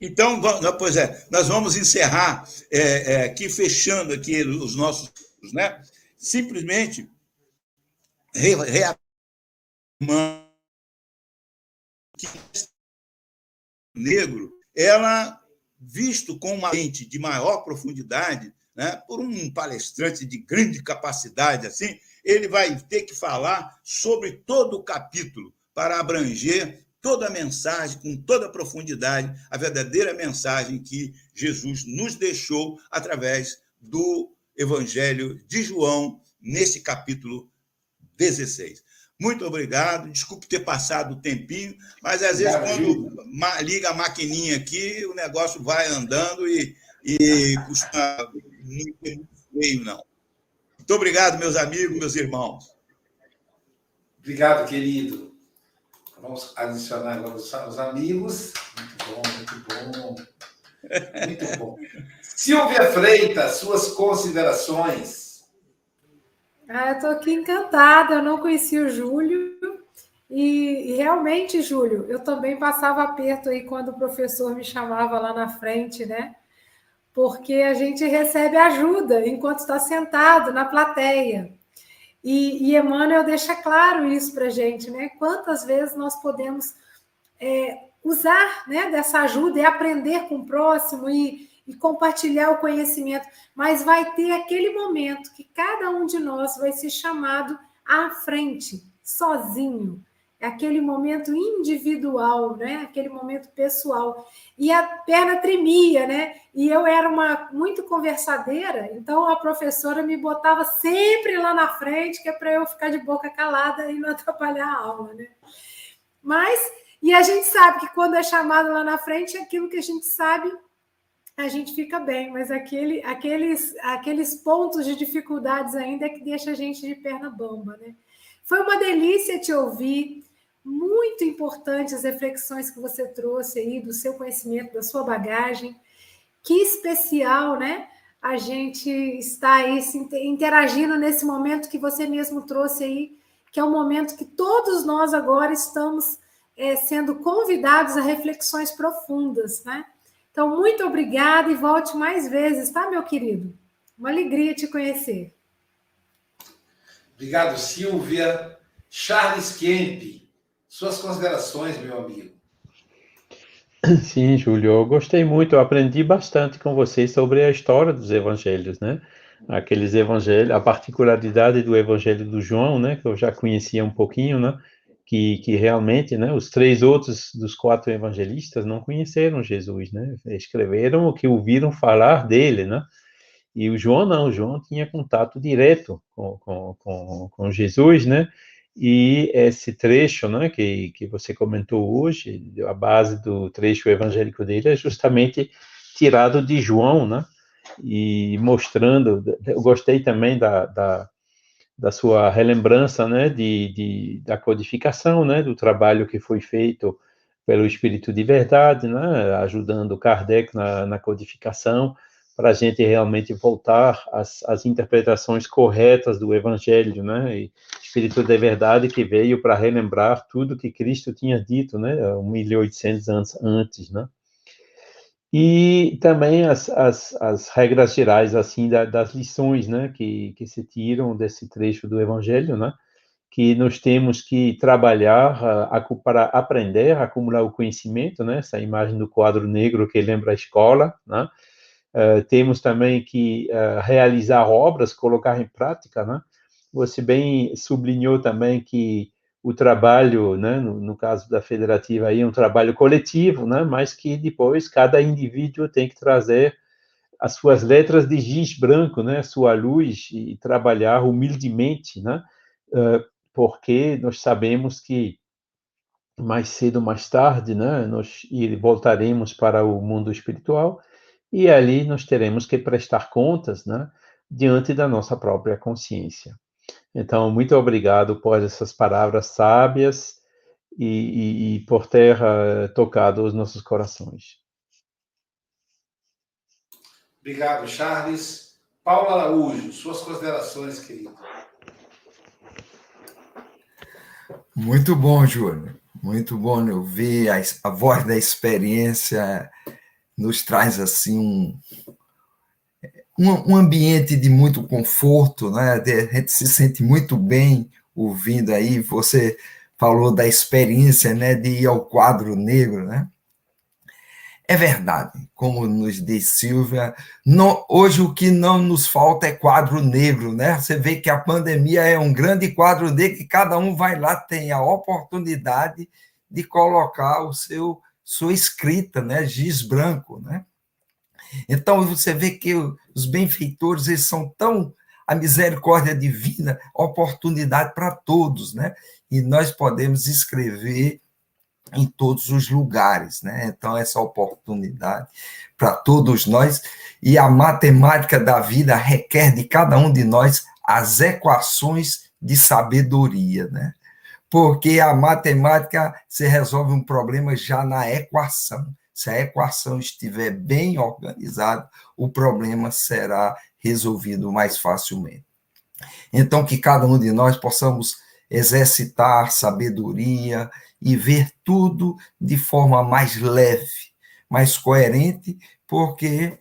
Então, pois é, nós vamos encerrar é, é, aqui, fechando aqui os nossos, né? Simplesmente reafirmando que negro, ela visto com uma mente de maior profundidade, né, por um palestrante de grande capacidade assim, ele vai ter que falar sobre todo o capítulo para abranger toda a mensagem, com toda a profundidade, a verdadeira mensagem que Jesus nos deixou através do Evangelho de João, nesse capítulo 16. Muito obrigado, desculpe ter passado o tempinho, mas às vezes quando liga a maquininha aqui, o negócio vai andando e, e custa muito feio, não. Muito obrigado, meus amigos, meus irmãos. Obrigado, querido. Vamos adicionar agora os amigos. Muito bom, muito bom. Muito bom. Silvia Freitas, suas considerações. Ah, eu estou aqui encantada, eu não conheci o Júlio. E, e, realmente, Júlio, eu também passava aperto aí quando o professor me chamava lá na frente, né? porque a gente recebe ajuda enquanto está sentado na plateia. E, e Emmanuel deixa claro isso para a gente, né? Quantas vezes nós podemos é, usar né, dessa ajuda e aprender com o próximo e, e compartilhar o conhecimento, mas vai ter aquele momento que cada um de nós vai ser chamado à frente, sozinho, é aquele momento individual, né? Aquele momento pessoal. E a perna tremia, né? E eu era uma muito conversadeira, então a professora me botava sempre lá na frente, que é para eu ficar de boca calada e não atrapalhar a aula, né? Mas e a gente sabe que quando é chamado lá na frente, aquilo que a gente sabe, a gente fica bem, mas aquele, aqueles, aqueles pontos de dificuldades ainda é que deixa a gente de perna bamba, né? Foi uma delícia te ouvir muito importantes as reflexões que você trouxe aí do seu conhecimento, da sua bagagem. Que especial, né? A gente está aí se interagindo nesse momento que você mesmo trouxe aí, que é um momento que todos nós agora estamos é, sendo convidados a reflexões profundas, né? Então, muito obrigada e volte mais vezes, tá, meu querido? Uma alegria te conhecer. Obrigado, Silvia. Charles Kemp, suas considerações, meu amigo. Sim, Júlio, eu gostei muito, eu aprendi bastante com vocês sobre a história dos evangelhos, né? Aqueles evangelhos, a particularidade do evangelho do João, né, que eu já conhecia um pouquinho, né? Que, que realmente, né, os três outros dos quatro evangelistas não conheceram Jesus, né? Escreveram o que ouviram falar dele, né? E o João não, o João tinha contato direto com, com, com, com Jesus, né? E esse trecho né, que, que você comentou hoje, a base do trecho evangélico dele é justamente tirado de João, né? E mostrando, eu gostei também da, da, da sua relembrança, né, de, de, da codificação, né, do trabalho que foi feito pelo Espírito de Verdade, né, ajudando Kardec na, na codificação, para a gente realmente voltar às, às, interpretações corretas do Evangelho, né? E Espírito de Verdade que veio para relembrar tudo que Cristo tinha dito, né? 1800 anos antes, né? E também as, as, as regras gerais, assim, da, das lições, né? Que, que se tiram desse trecho do Evangelho, né? Que nós temos que trabalhar uh, para aprender, acumular o conhecimento, né? Essa imagem do quadro negro que lembra a escola, né? Uh, temos também que uh, realizar obras, colocar em prática, né? Você bem sublinhou também que o trabalho, né, no, no, caso da federativa aí, um trabalho coletivo, né, mas que depois cada indivíduo tem que trazer as suas letras de giz branco, né, sua luz e trabalhar humildemente, né, porque nós sabemos que mais cedo ou mais tarde, né, nós voltaremos para o mundo espiritual e ali nós teremos que prestar contas, né, diante da nossa própria consciência. Então, muito obrigado por essas palavras sábias e, e, e por ter uh, tocado os nossos corações. Obrigado, Charles. Paulo Araújo, suas considerações, querido. Muito bom, Júlio. Muito bom ouvir a, a voz da experiência nos traz assim um, um, um ambiente de muito conforto, né? A gente se sente muito bem ouvindo aí. Você falou da experiência, né, de ir ao quadro negro, né? É verdade, como nos diz Silvia, não, hoje o que não nos falta é quadro negro, né? Você vê que a pandemia é um grande quadro negro e cada um vai lá, tem a oportunidade de colocar o seu sua escrita, né, giz branco, né? Então você vê que os benfeitores eles são tão a misericórdia divina, oportunidade para todos, né? E nós podemos escrever em todos os lugares, né? Então essa oportunidade para todos nós e a matemática da vida requer de cada um de nós as equações de sabedoria, né? porque a matemática se resolve um problema já na equação. Se a equação estiver bem organizada, o problema será resolvido mais facilmente. Então, que cada um de nós possamos exercitar sabedoria e ver tudo de forma mais leve, mais coerente, porque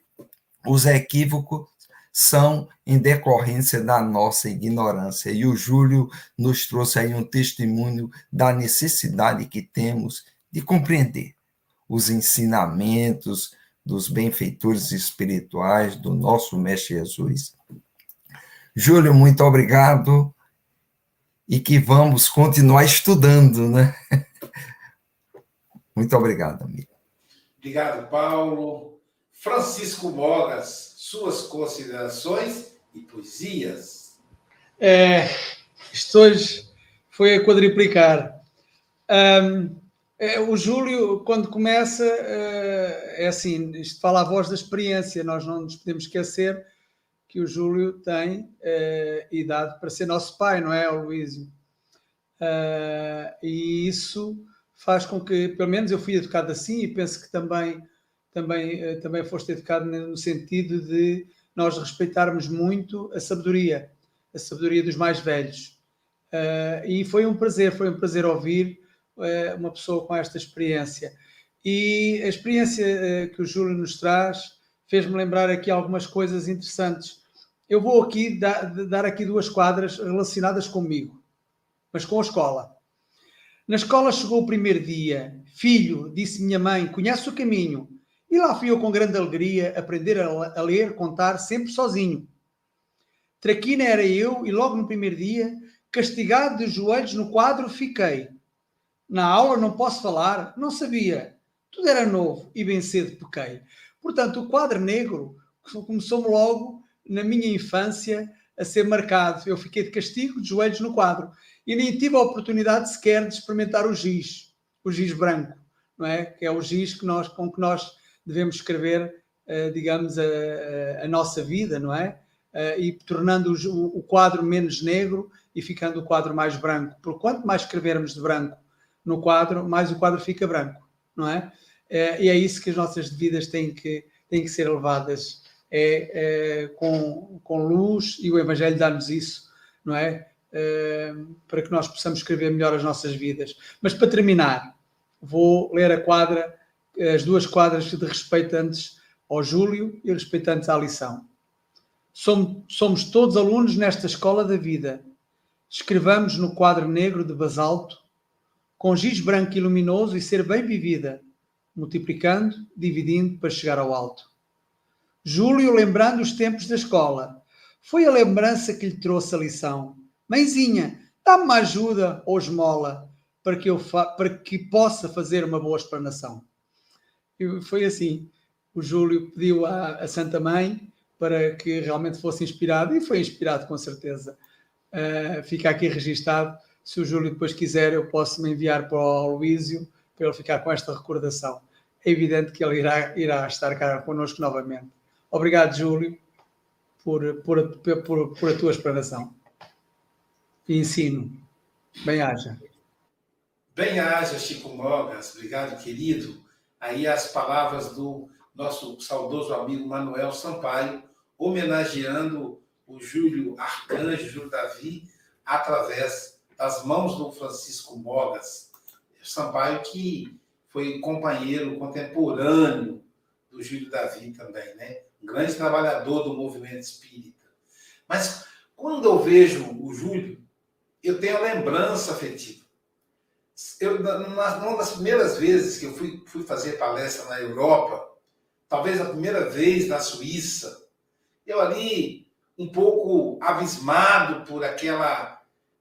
os equívocos são em decorrência da nossa ignorância. E o Júlio nos trouxe aí um testemunho da necessidade que temos de compreender os ensinamentos dos benfeitores espirituais do nosso Mestre Jesus. Júlio, muito obrigado e que vamos continuar estudando, né? Muito obrigado, amigo. Obrigado, Paulo. Francisco Mogas, suas considerações e poesias. É, isto hoje foi a quadriplicar. Um, é, o Júlio, quando começa, é, é assim, isto fala a voz da experiência, nós não nos podemos esquecer que o Júlio tem é, idade para ser nosso pai, não é, Luísio? Uh, e isso faz com que, pelo menos eu fui educado assim e penso que também também, eh, também foste educado no sentido de nós respeitarmos muito a sabedoria, a sabedoria dos mais velhos. E foi um prazer, foi um prazer ouvir uma pessoa com esta experiência. E a experiência uh, que o Júlio nos traz fez-me lembrar aqui algumas coisas interessantes. Eu vou aqui dar, dar aqui duas quadras relacionadas comigo, mas com a escola. Na escola chegou o primeiro dia. Filho, disse minha mãe, conhece o caminho. E lá fui eu com grande alegria aprender a, ler, contar, sempre sozinho. Traquina era eu e logo no primeiro dia, castigado de joelhos no quadro, fiquei. Na aula não posso falar, não sabia. Tudo era novo e bem cedo pequei. Portanto, o quadro negro começou-me logo na minha infância a ser marcado. Eu fiquei de castigo, de joelhos no quadro. E nem tive a oportunidade sequer de experimentar o giz, o giz branco, não é? Que é o giz que nós, com que nós devemos escrever, uh, digamos, a, a, nossa vida, não é? Uh, e tornando o, o, quadro menos negro e ficando o quadro mais branco. Porque quanto mais escrevermos de branco no quadro, mais o quadro fica branco. não é? é? E é isso que as nossas vidas têm que, têm que ser levadas é, é com, com luz e o Evangelho dá-nos isso, não é? é? Para que nós possamos escrever melhor as nossas vidas. Mas para terminar, vou ler a quadra, as duas quadras de respeitantes ao Júlio e respeitantes à lição. Somos, somos todos alunos nesta escola da vida. Escrevamos no quadro negro de basalto, com giz branco e luminoso e ser bem vivida, multiplicando, dividindo para chegar ao alto. Júlio, lembrando os tempos da escola, foi a lembrança que lhe trouxe a lição. Mãezinha, dá-me uma ajuda ou esmola para que, eu para que possa fazer uma boa explanação. E foi assim. O Júlio pediu à, à Santa Mãe para que realmente fosse inspirado e foi inspirado com certeza. Uh, fica aqui registado. Se o Júlio depois quiser, eu posso me enviar para o Luísio para ele ficar com esta recordação. É evidente que ele irá, irá estar cá connosco novamente. Obrigado, Júlio, por, por, por, por a tua explanação e ensino. Bem-haja. Bem-haja, Chico Mogas. Obrigado, querido. Aí as palavras do nosso saudoso amigo Manuel Sampaio, homenageando o Júlio Arcanjo, Júlio Davi, através das mãos do Francisco Mogas. Sampaio que foi companheiro contemporâneo do Júlio Davi também, né? Um grande trabalhador do movimento espírita. Mas quando eu vejo o Júlio, eu tenho a lembrança afetiva. Eu, uma das primeiras vezes que eu fui, fui fazer palestra na Europa, talvez a primeira vez na Suíça. Eu ali um pouco abismado por aquela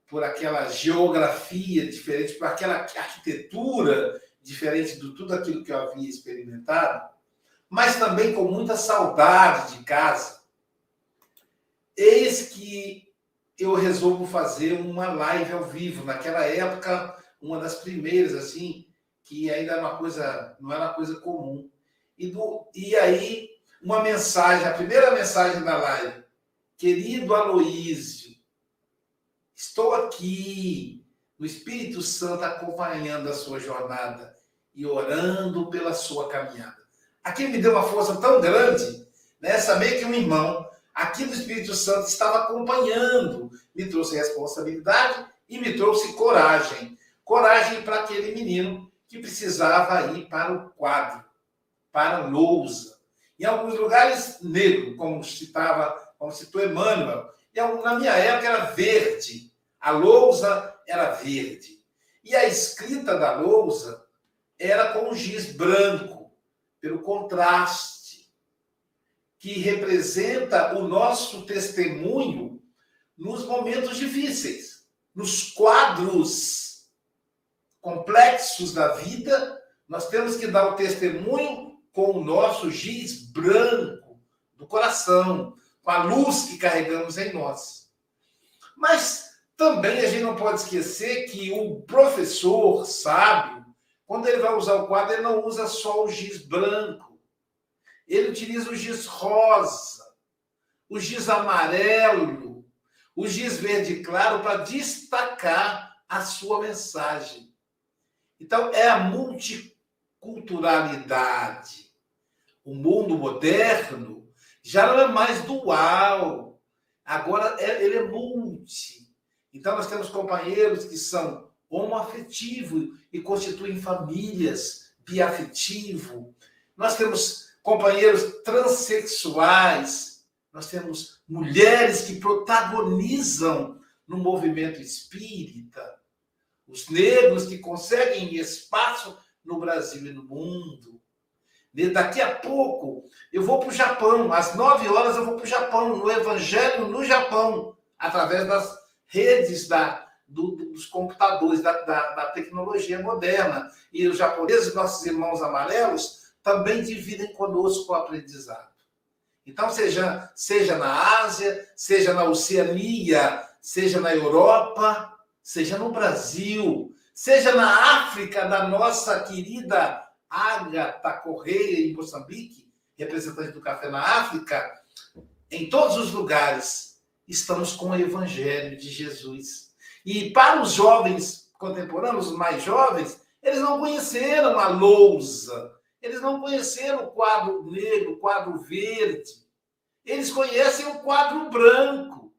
por aquela geografia diferente, por aquela arquitetura diferente de tudo aquilo que eu havia experimentado, mas também com muita saudade de casa. Eis que eu resolvo fazer uma live ao vivo. Naquela época, uma das primeiras, assim, que ainda era uma coisa, não era uma coisa comum. E, do, e aí, uma mensagem, a primeira mensagem da live. Querido Aloísio, estou aqui, no Espírito Santo, acompanhando a sua jornada e orando pela sua caminhada. Aquilo me deu uma força tão grande, né? Saber que um irmão aqui do Espírito Santo estava acompanhando, me trouxe responsabilidade e me trouxe coragem. Coragem para aquele menino que precisava ir para o quadro para lousa. Em alguns lugares, negro, como citava, como citou Emmanuel. E na minha época era verde. A lousa era verde. E a escrita da lousa era com giz branco, pelo contraste, que representa o nosso testemunho nos momentos difíceis, nos quadros complexos da vida, nós temos que dar o testemunho com o nosso giz branco do coração, com a luz que carregamos em nós. Mas também a gente não pode esquecer que o professor sábio, quando ele vai usar o quadro, ele não usa só o giz branco. Ele utiliza o giz rosa, o giz amarelo, o giz verde claro para destacar a sua mensagem. Então, é a multiculturalidade o mundo moderno já não é mais dual. Agora é, ele é multi. Então nós temos companheiros que são homoafetivos e constituem famílias biafetivo. Nós temos companheiros transexuais. Nós temos mulheres que protagonizam no movimento espírita. Os negros que conseguem espaço no Brasil e no mundo Daqui a pouco eu vou para o Japão, às nove horas eu vou para o Japão, no Evangelho no Japão, através das redes da, do, dos computadores, da, da, da, tecnologia moderna. E os japoneses, nossos irmãos amarelos, também dividem conosco o aprendizado. Então, seja, seja na Ásia, seja na Oceania, seja na Europa, seja no Brasil, seja na África, da nossa querida Agatha Correia, em Moçambique, representante do café na África, em todos os lugares, estamos com o Evangelho de Jesus. E para os jovens contemporâneos, os mais jovens, Eles não conheceram a lousa, eles não conheceram o quadro negro, o quadro verde. Eles conhecem o quadro branco,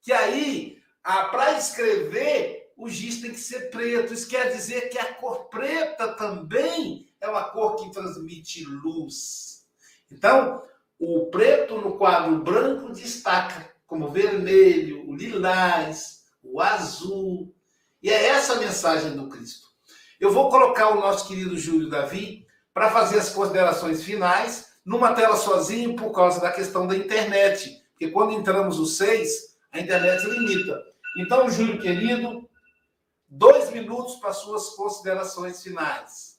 que aí, para escrever, o giz tem que ser preto. Isso quer dizer que a cor preta também é uma cor que transmite luz. Então, o preto no quadro branco destaca como vermelho, o lilás, o azul. E é essa a mensagem do Cristo. Eu vou colocar o nosso querido Júlio Davi para fazer as considerações finais numa tela sozinho por causa da questão da internet. Porque quando entramos os seis, a internet limita. Então, Júlio querido, dois minutos para suas considerações finais.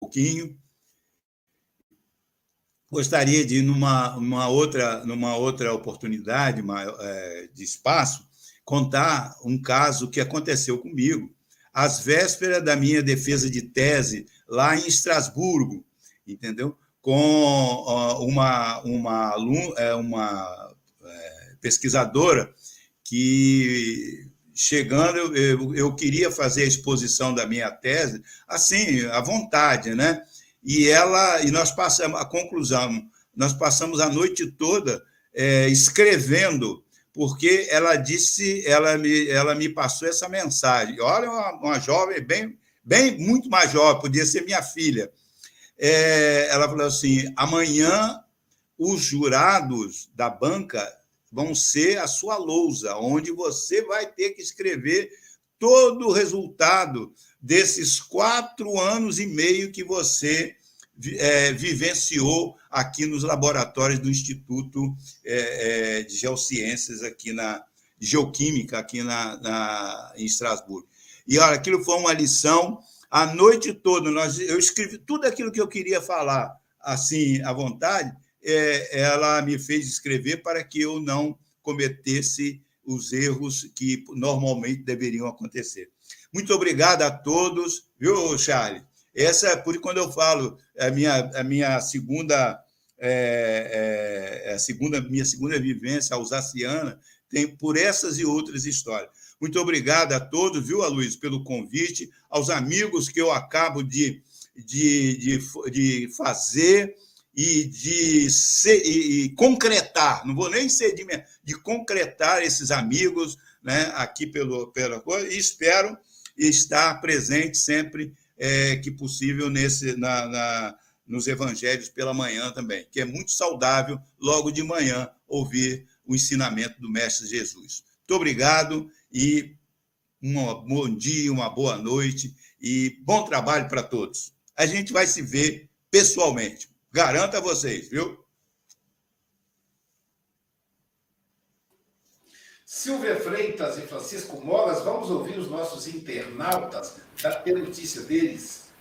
Pouquinho. Gostaria de, numa, numa, outra, numa outra oportunidade é, de espaço, contar um caso que aconteceu comigo às vésperas da minha defesa de tese lá em Estrasburgo, entendeu? Com uma, uma, é, uma é, pesquisadora que chegando, eu, eu, queria fazer a exposição da minha tese, assim, à vontade, né? E ela, e nós passamos, a conclusão, nós passamos a noite toda é, escrevendo, porque ela disse, ela me, ela me passou essa mensagem. Olha, uma, uma jovem bem, bem, muito mais jovem, podia ser minha filha. É, ela falou assim: amanhã os jurados da banca vão ser a sua lousa, onde você vai ter que escrever todo o resultado desses quatro anos e meio que você é, vivenciou aqui nos laboratórios do Instituto é, é, de Geociências, aqui na de Geoquímica, aqui na, na, em Estrasburgo. E olha, aquilo foi uma lição. A noite toda, nós, eu escrevi tudo aquilo que eu queria falar, assim, à vontade, é, ela me fez escrever para que eu não cometesse os erros que normalmente deveriam acontecer. Muito obrigado a todos, viu, Charles? Essa, por quando eu falo, é a minha, a minha segunda, é, é, a segunda, minha segunda vivência alsaciana tem por essas e outras histórias. Muito obrigado a todos, viu, Aloysio, pelo convite, aos amigos que eu acabo de, de, de, de fazer e de ser, e, e concretar, não vou nem ser de, de concretar esses amigos né, aqui pelo, pela coisa, e espero estar presente sempre é, que possível nesse, na, na, nos evangelhos pela manhã também, que é muito saudável logo de manhã ouvir o ensinamento do Mestre Jesus. Muito obrigado e um bom dia, uma boa noite e bom trabalho para todos. A gente vai se ver pessoalmente. Garanto a vocês, viu? Silvia Freitas e Francisco Mogas, vamos ouvir os nossos internautas, para ter notícia deles.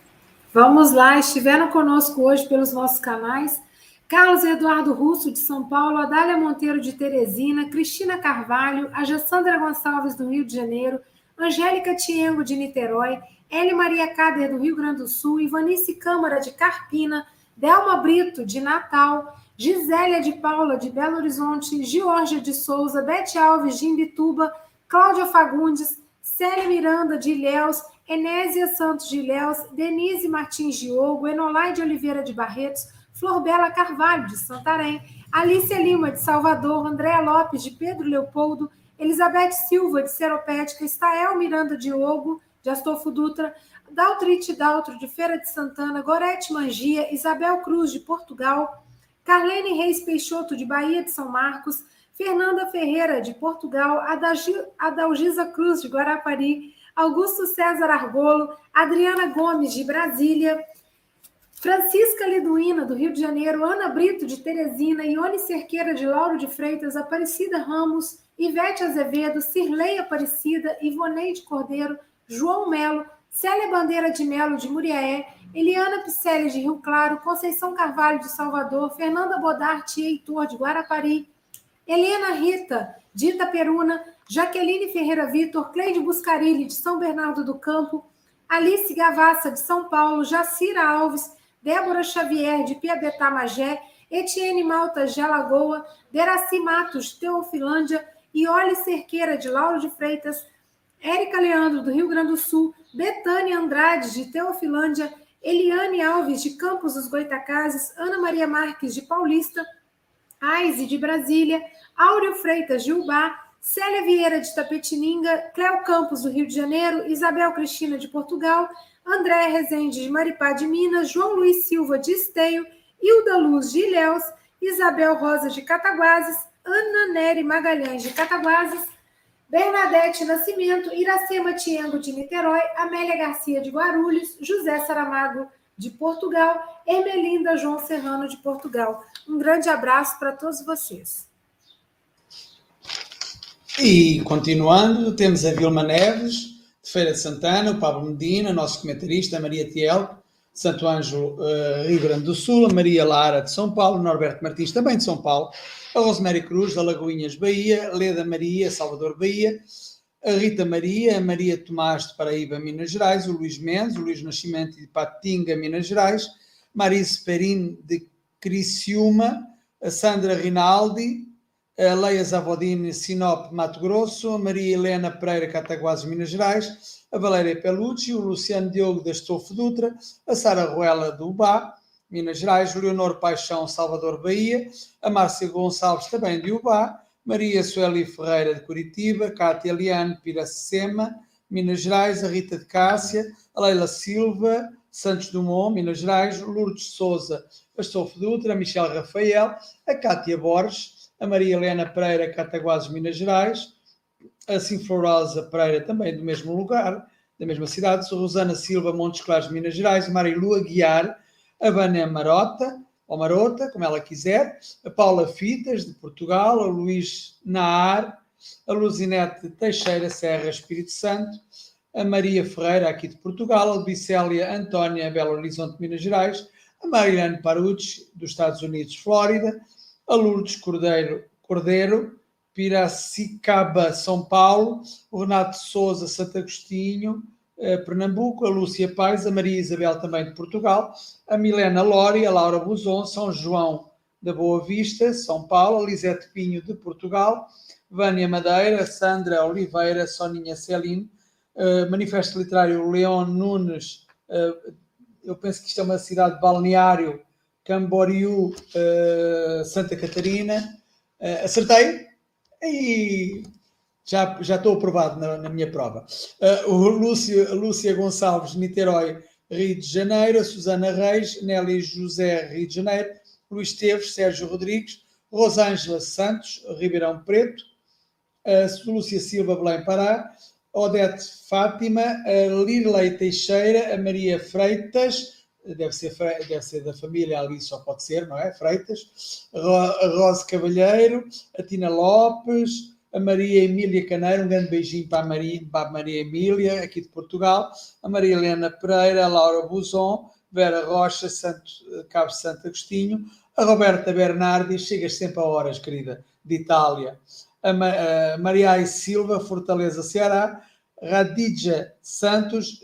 Vamos lá, estiveram conosco hoje pelos nossos canais. Carlos Eduardo Russo, de São Paulo, Adália Monteiro, de Teresina, Cristina Carvalho, a Jassandra Gonçalves, do Rio de Janeiro, Angélica Tiengo, de Niterói, Eli Maria Cader, do Rio Grande do Sul, Ivanice Câmara, de Carpina, Delma Brito, de Natal, Gisélia de Paula, de Belo Horizonte, Georgia de Souza, Bete Alves, de Imbituba, Cláudia Fagundes, Célia Miranda, de Ilhéus, Enésia Santos de Ilhéus, Denise Martins Diogo, Enolaide Oliveira de Barretos, Florbela Carvalho, de Santarém, Alicia Lima, de Salvador, Andréa Lopes, de Pedro Leopoldo, Elizabeth Silva, de Seropédica, Estael Miranda Diogo, de Astolfo Dutra, Daltrite Daltro, de Feira de Santana, Gorete Mangia, Isabel Cruz, de Portugal, Carlene Reis Peixoto, de Bahia de São Marcos, Fernanda Ferreira, de Portugal, Adalgisa Cruz, de Guarapari, Augusto César Argolo, Adriana Gomes, de Brasília, Francisca Liduína, do Rio de Janeiro, Ana Brito, de Teresina, Ione Cerqueira, de Lauro de Freitas, Aparecida Ramos, Ivete Azevedo, Cirlei Aparecida, Ivoneide Cordeiro, João Melo, Célia Bandeira de Melo, de Muriaé, Eliana Picelli, de Rio Claro, Conceição Carvalho, de Salvador, Fernanda Bodarte e Heitor, de Guarapari, Helena Rita, de Itaperuna, Jaqueline Ferreira Vitor, Cleide Buscarilli, de São Bernardo do Campo, Alice Gavassa, de São Paulo, Jacira Alves, Débora Xavier, de Piabetá Magé, Etienne Malta, de Alagoa, Deraci Matos, Teofilândia, Iole Cerqueira, de Lauro de Freitas, Érica Leandro, do Rio Grande do Sul, Betânia Andrade, de Teofilândia, Eliane Alves, de Campos dos Goitacazes, Ana Maria Marques, de Paulista, Aize, de Brasília, Áureo Freitas, de Ubá, Célia Vieira, de Tapetininga, Cléo Campos, do Rio de Janeiro, Isabel Cristina, de Portugal, André Rezende, de Maripá, de Minas, João Luiz Silva, de Esteio, Hilda Luz, de Ilhéus, Isabel Rosa, de Cataguases, Ana Nery Magalhães, de Cataguases, Bernadette Nascimento, Iracema Tiengo, de Niterói, Amélia Garcia, de Guarulhos, José Saramago, de Portugal, Ermelinda João Serrano, de Portugal. Um grande abraço para todos vocês. E continuando, temos a Vilma Neves, de Feira de Santana, o Pablo Medina, nosso comentarista, a Maria Tiel, Santo Ângelo, uh, Rio Grande do Sul, a Maria Lara, de São Paulo, Norberto Martins, também de São Paulo, a Rosemary Cruz, da Lagoinhas, Bahia, Leda Maria, Salvador, Bahia, a Rita Maria, a Maria Tomás, de Paraíba, Minas Gerais, o Luís Mendes, o Luís Nascimento, de Patinga, Minas Gerais, Marise Perin, de Criciúma, a Sandra Rinaldi, a Leia Zavodini, Sinop, Mato Grosso, a Maria Helena Pereira, Cataguases, Minas Gerais, a Valéria Pelucci, o Luciano Diogo, da Estofo Dutra, a Sara Ruela, do Ubá, Minas Gerais, o Leonor Paixão, Salvador, Bahia, a Márcia Gonçalves, também de Ubá, Maria Sueli Ferreira, de Curitiba, Cátia Liane, Piracema, Minas Gerais, a Rita de Cássia, a Leila Silva, Santos Dumont, Minas Gerais, Lourdes Souza, Astolfo Dutra, a Michel Rafael, a Cátia Borges, a Maria Helena Pereira, Cataguases, Minas Gerais, a Sinflorosa Pereira, também do mesmo lugar, da mesma cidade, Rosana Silva, Montes Claros, Minas Gerais, Marilu Aguiar, a Vânia Marota, ou Marota, como ela quiser, a Paula Fitas, de Portugal, a Luís Naar, a Luzinete Teixeira Serra, Espírito Santo, a Maria Ferreira, aqui de Portugal, a Bicélia Antónia, Belo Horizonte, Minas Gerais, a Mariane Parucci, dos Estados Unidos, Flórida, a Lourdes Cordeiro, Cordeiro Piracicaba, São Paulo, o Renato Souza, Santo Agostinho, eh, Pernambuco, a Lúcia Pais, a Maria Isabel também de Portugal, a Milena Lori, a Laura Buzon, São João da Boa Vista, São Paulo, a Lisete Pinho de Portugal, Vânia Madeira, Sandra Oliveira, Soninha Celine, uh, Manifesto Literário Leon Nunes, uh, eu penso que isto é uma cidade balneário Camboriú, uh, Santa Catarina. Uh, acertei e já, já estou aprovado na, na minha prova. Uh, o Lúcio, Lúcia Gonçalves, Niterói, Rio de Janeiro. A Susana Reis, Nelly José, Rio de Janeiro. Luís Teves, Sérgio Rodrigues. Rosângela Santos, Ribeirão Preto. A Lúcia Silva, Belém Pará. Odete Fátima, a Lirley Teixeira, a Maria Freitas, deve ser, deve ser da família ali, só pode ser, não é? Freitas, a Rosa Cavalheiro, a Tina Lopes, a Maria Emília Caneiro, um grande beijinho para a Maria, para a Maria Emília, aqui de Portugal, a Maria Helena Pereira, a Laura Buzon, Vera Rocha, Santo, Cabo Santo Agostinho, a Roberta Bernardi, chegas sempre a horas, querida, de Itália, a, Ma, a Maria Silva, Fortaleza, Ceará, Radija Santos,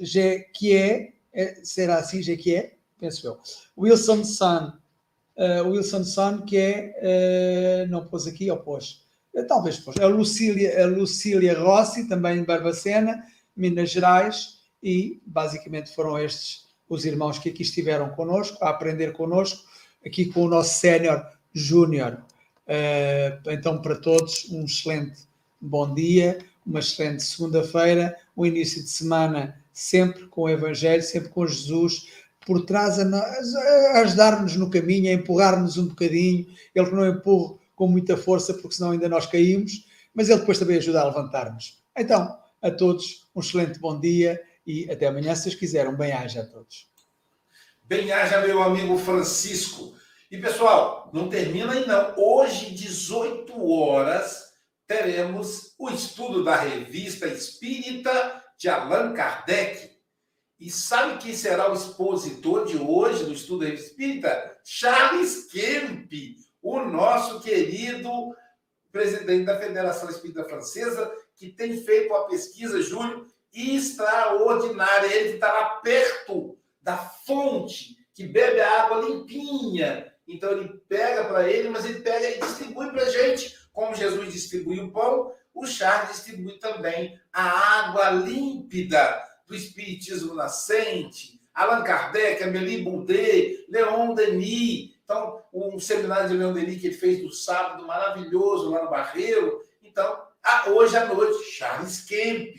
que é é, será assim, já que é, penso eu. Wilson Sun, uh, Wilson Sun, que é, uh, não pôs aqui, ou pôs, uh, talvez pôs, a Lucília, a Lucília Rossi, também em Barbacena, Minas Gerais, e basicamente foram estes os irmãos que aqui estiveram connosco, a aprender connosco, aqui com o nosso sénior júnior. então, para todos, um excelente bom dia, uma excelente segunda-feira, um início de semana sempre com o Evangelho, sempre com Jesus, por trás a, a ajudar-nos no caminho, a empurrar-nos um bocadinho. Ele que não empurra com muita força, porque senão ainda nós caímos, mas ele depois também ajuda a levantar-nos. Então, a todos, um excelente bom dia e até amanhã, se vocês quiserem. Bem-aja a todos. Bem-aja, meu amigo Francisco. E pessoal, não termina aí não. Hoje, 18 horas, teremos o estudo da revista Espírita de Allan Kardec. E sabe quem será o expositor de hoje no Estudo Espírita? Charles Kemp, o nosso querido presidente da Federação Espírita Francesa, que tem feito uma pesquisa, Júlio, extraordinária. Ele está lá perto da fonte que bebe a água limpinha. Então ele pega para ele, mas ele pega e distribui para a gente. Como Jesus distribuiu o pão, o Charles distribui também a água límpida do Espiritismo nascente. Allan Kardec, Amélie Boudet, Leon Denis. Então, um seminário de Leon Denis que ele fez no sábado, maravilhoso, lá no Barreiro. Então, hoje à noite, Charles Kemp.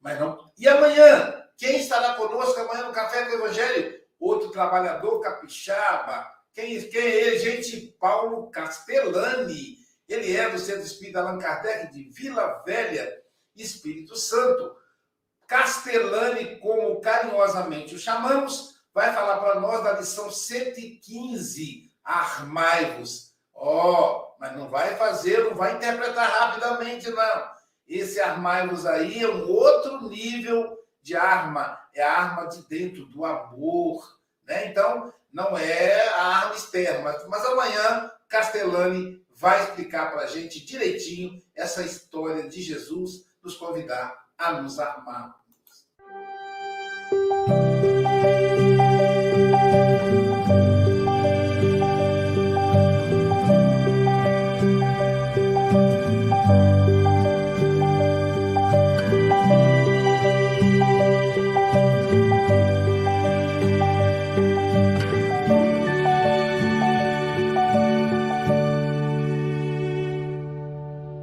Mas não... E amanhã? Quem estará conosco amanhã no Café com o Evangelho? Outro trabalhador capixaba. Quem, quem é ele? Gente, Paulo Castellani. Ele é do Centro Espírita Allan Kardec de Vila Velha, Espírito Santo. Castellani, como carinhosamente o chamamos, vai falar para nós da lição 115, Armai-vos. Ó, oh, mas não vai fazer, não vai interpretar rapidamente, não. Esse armai-vos aí é um outro nível de arma, é a arma de dentro do amor, né? Então, não é a arma externa, mas, mas amanhã Castellani vai explicar para a gente direitinho essa história de Jesus nos convidar a nos armar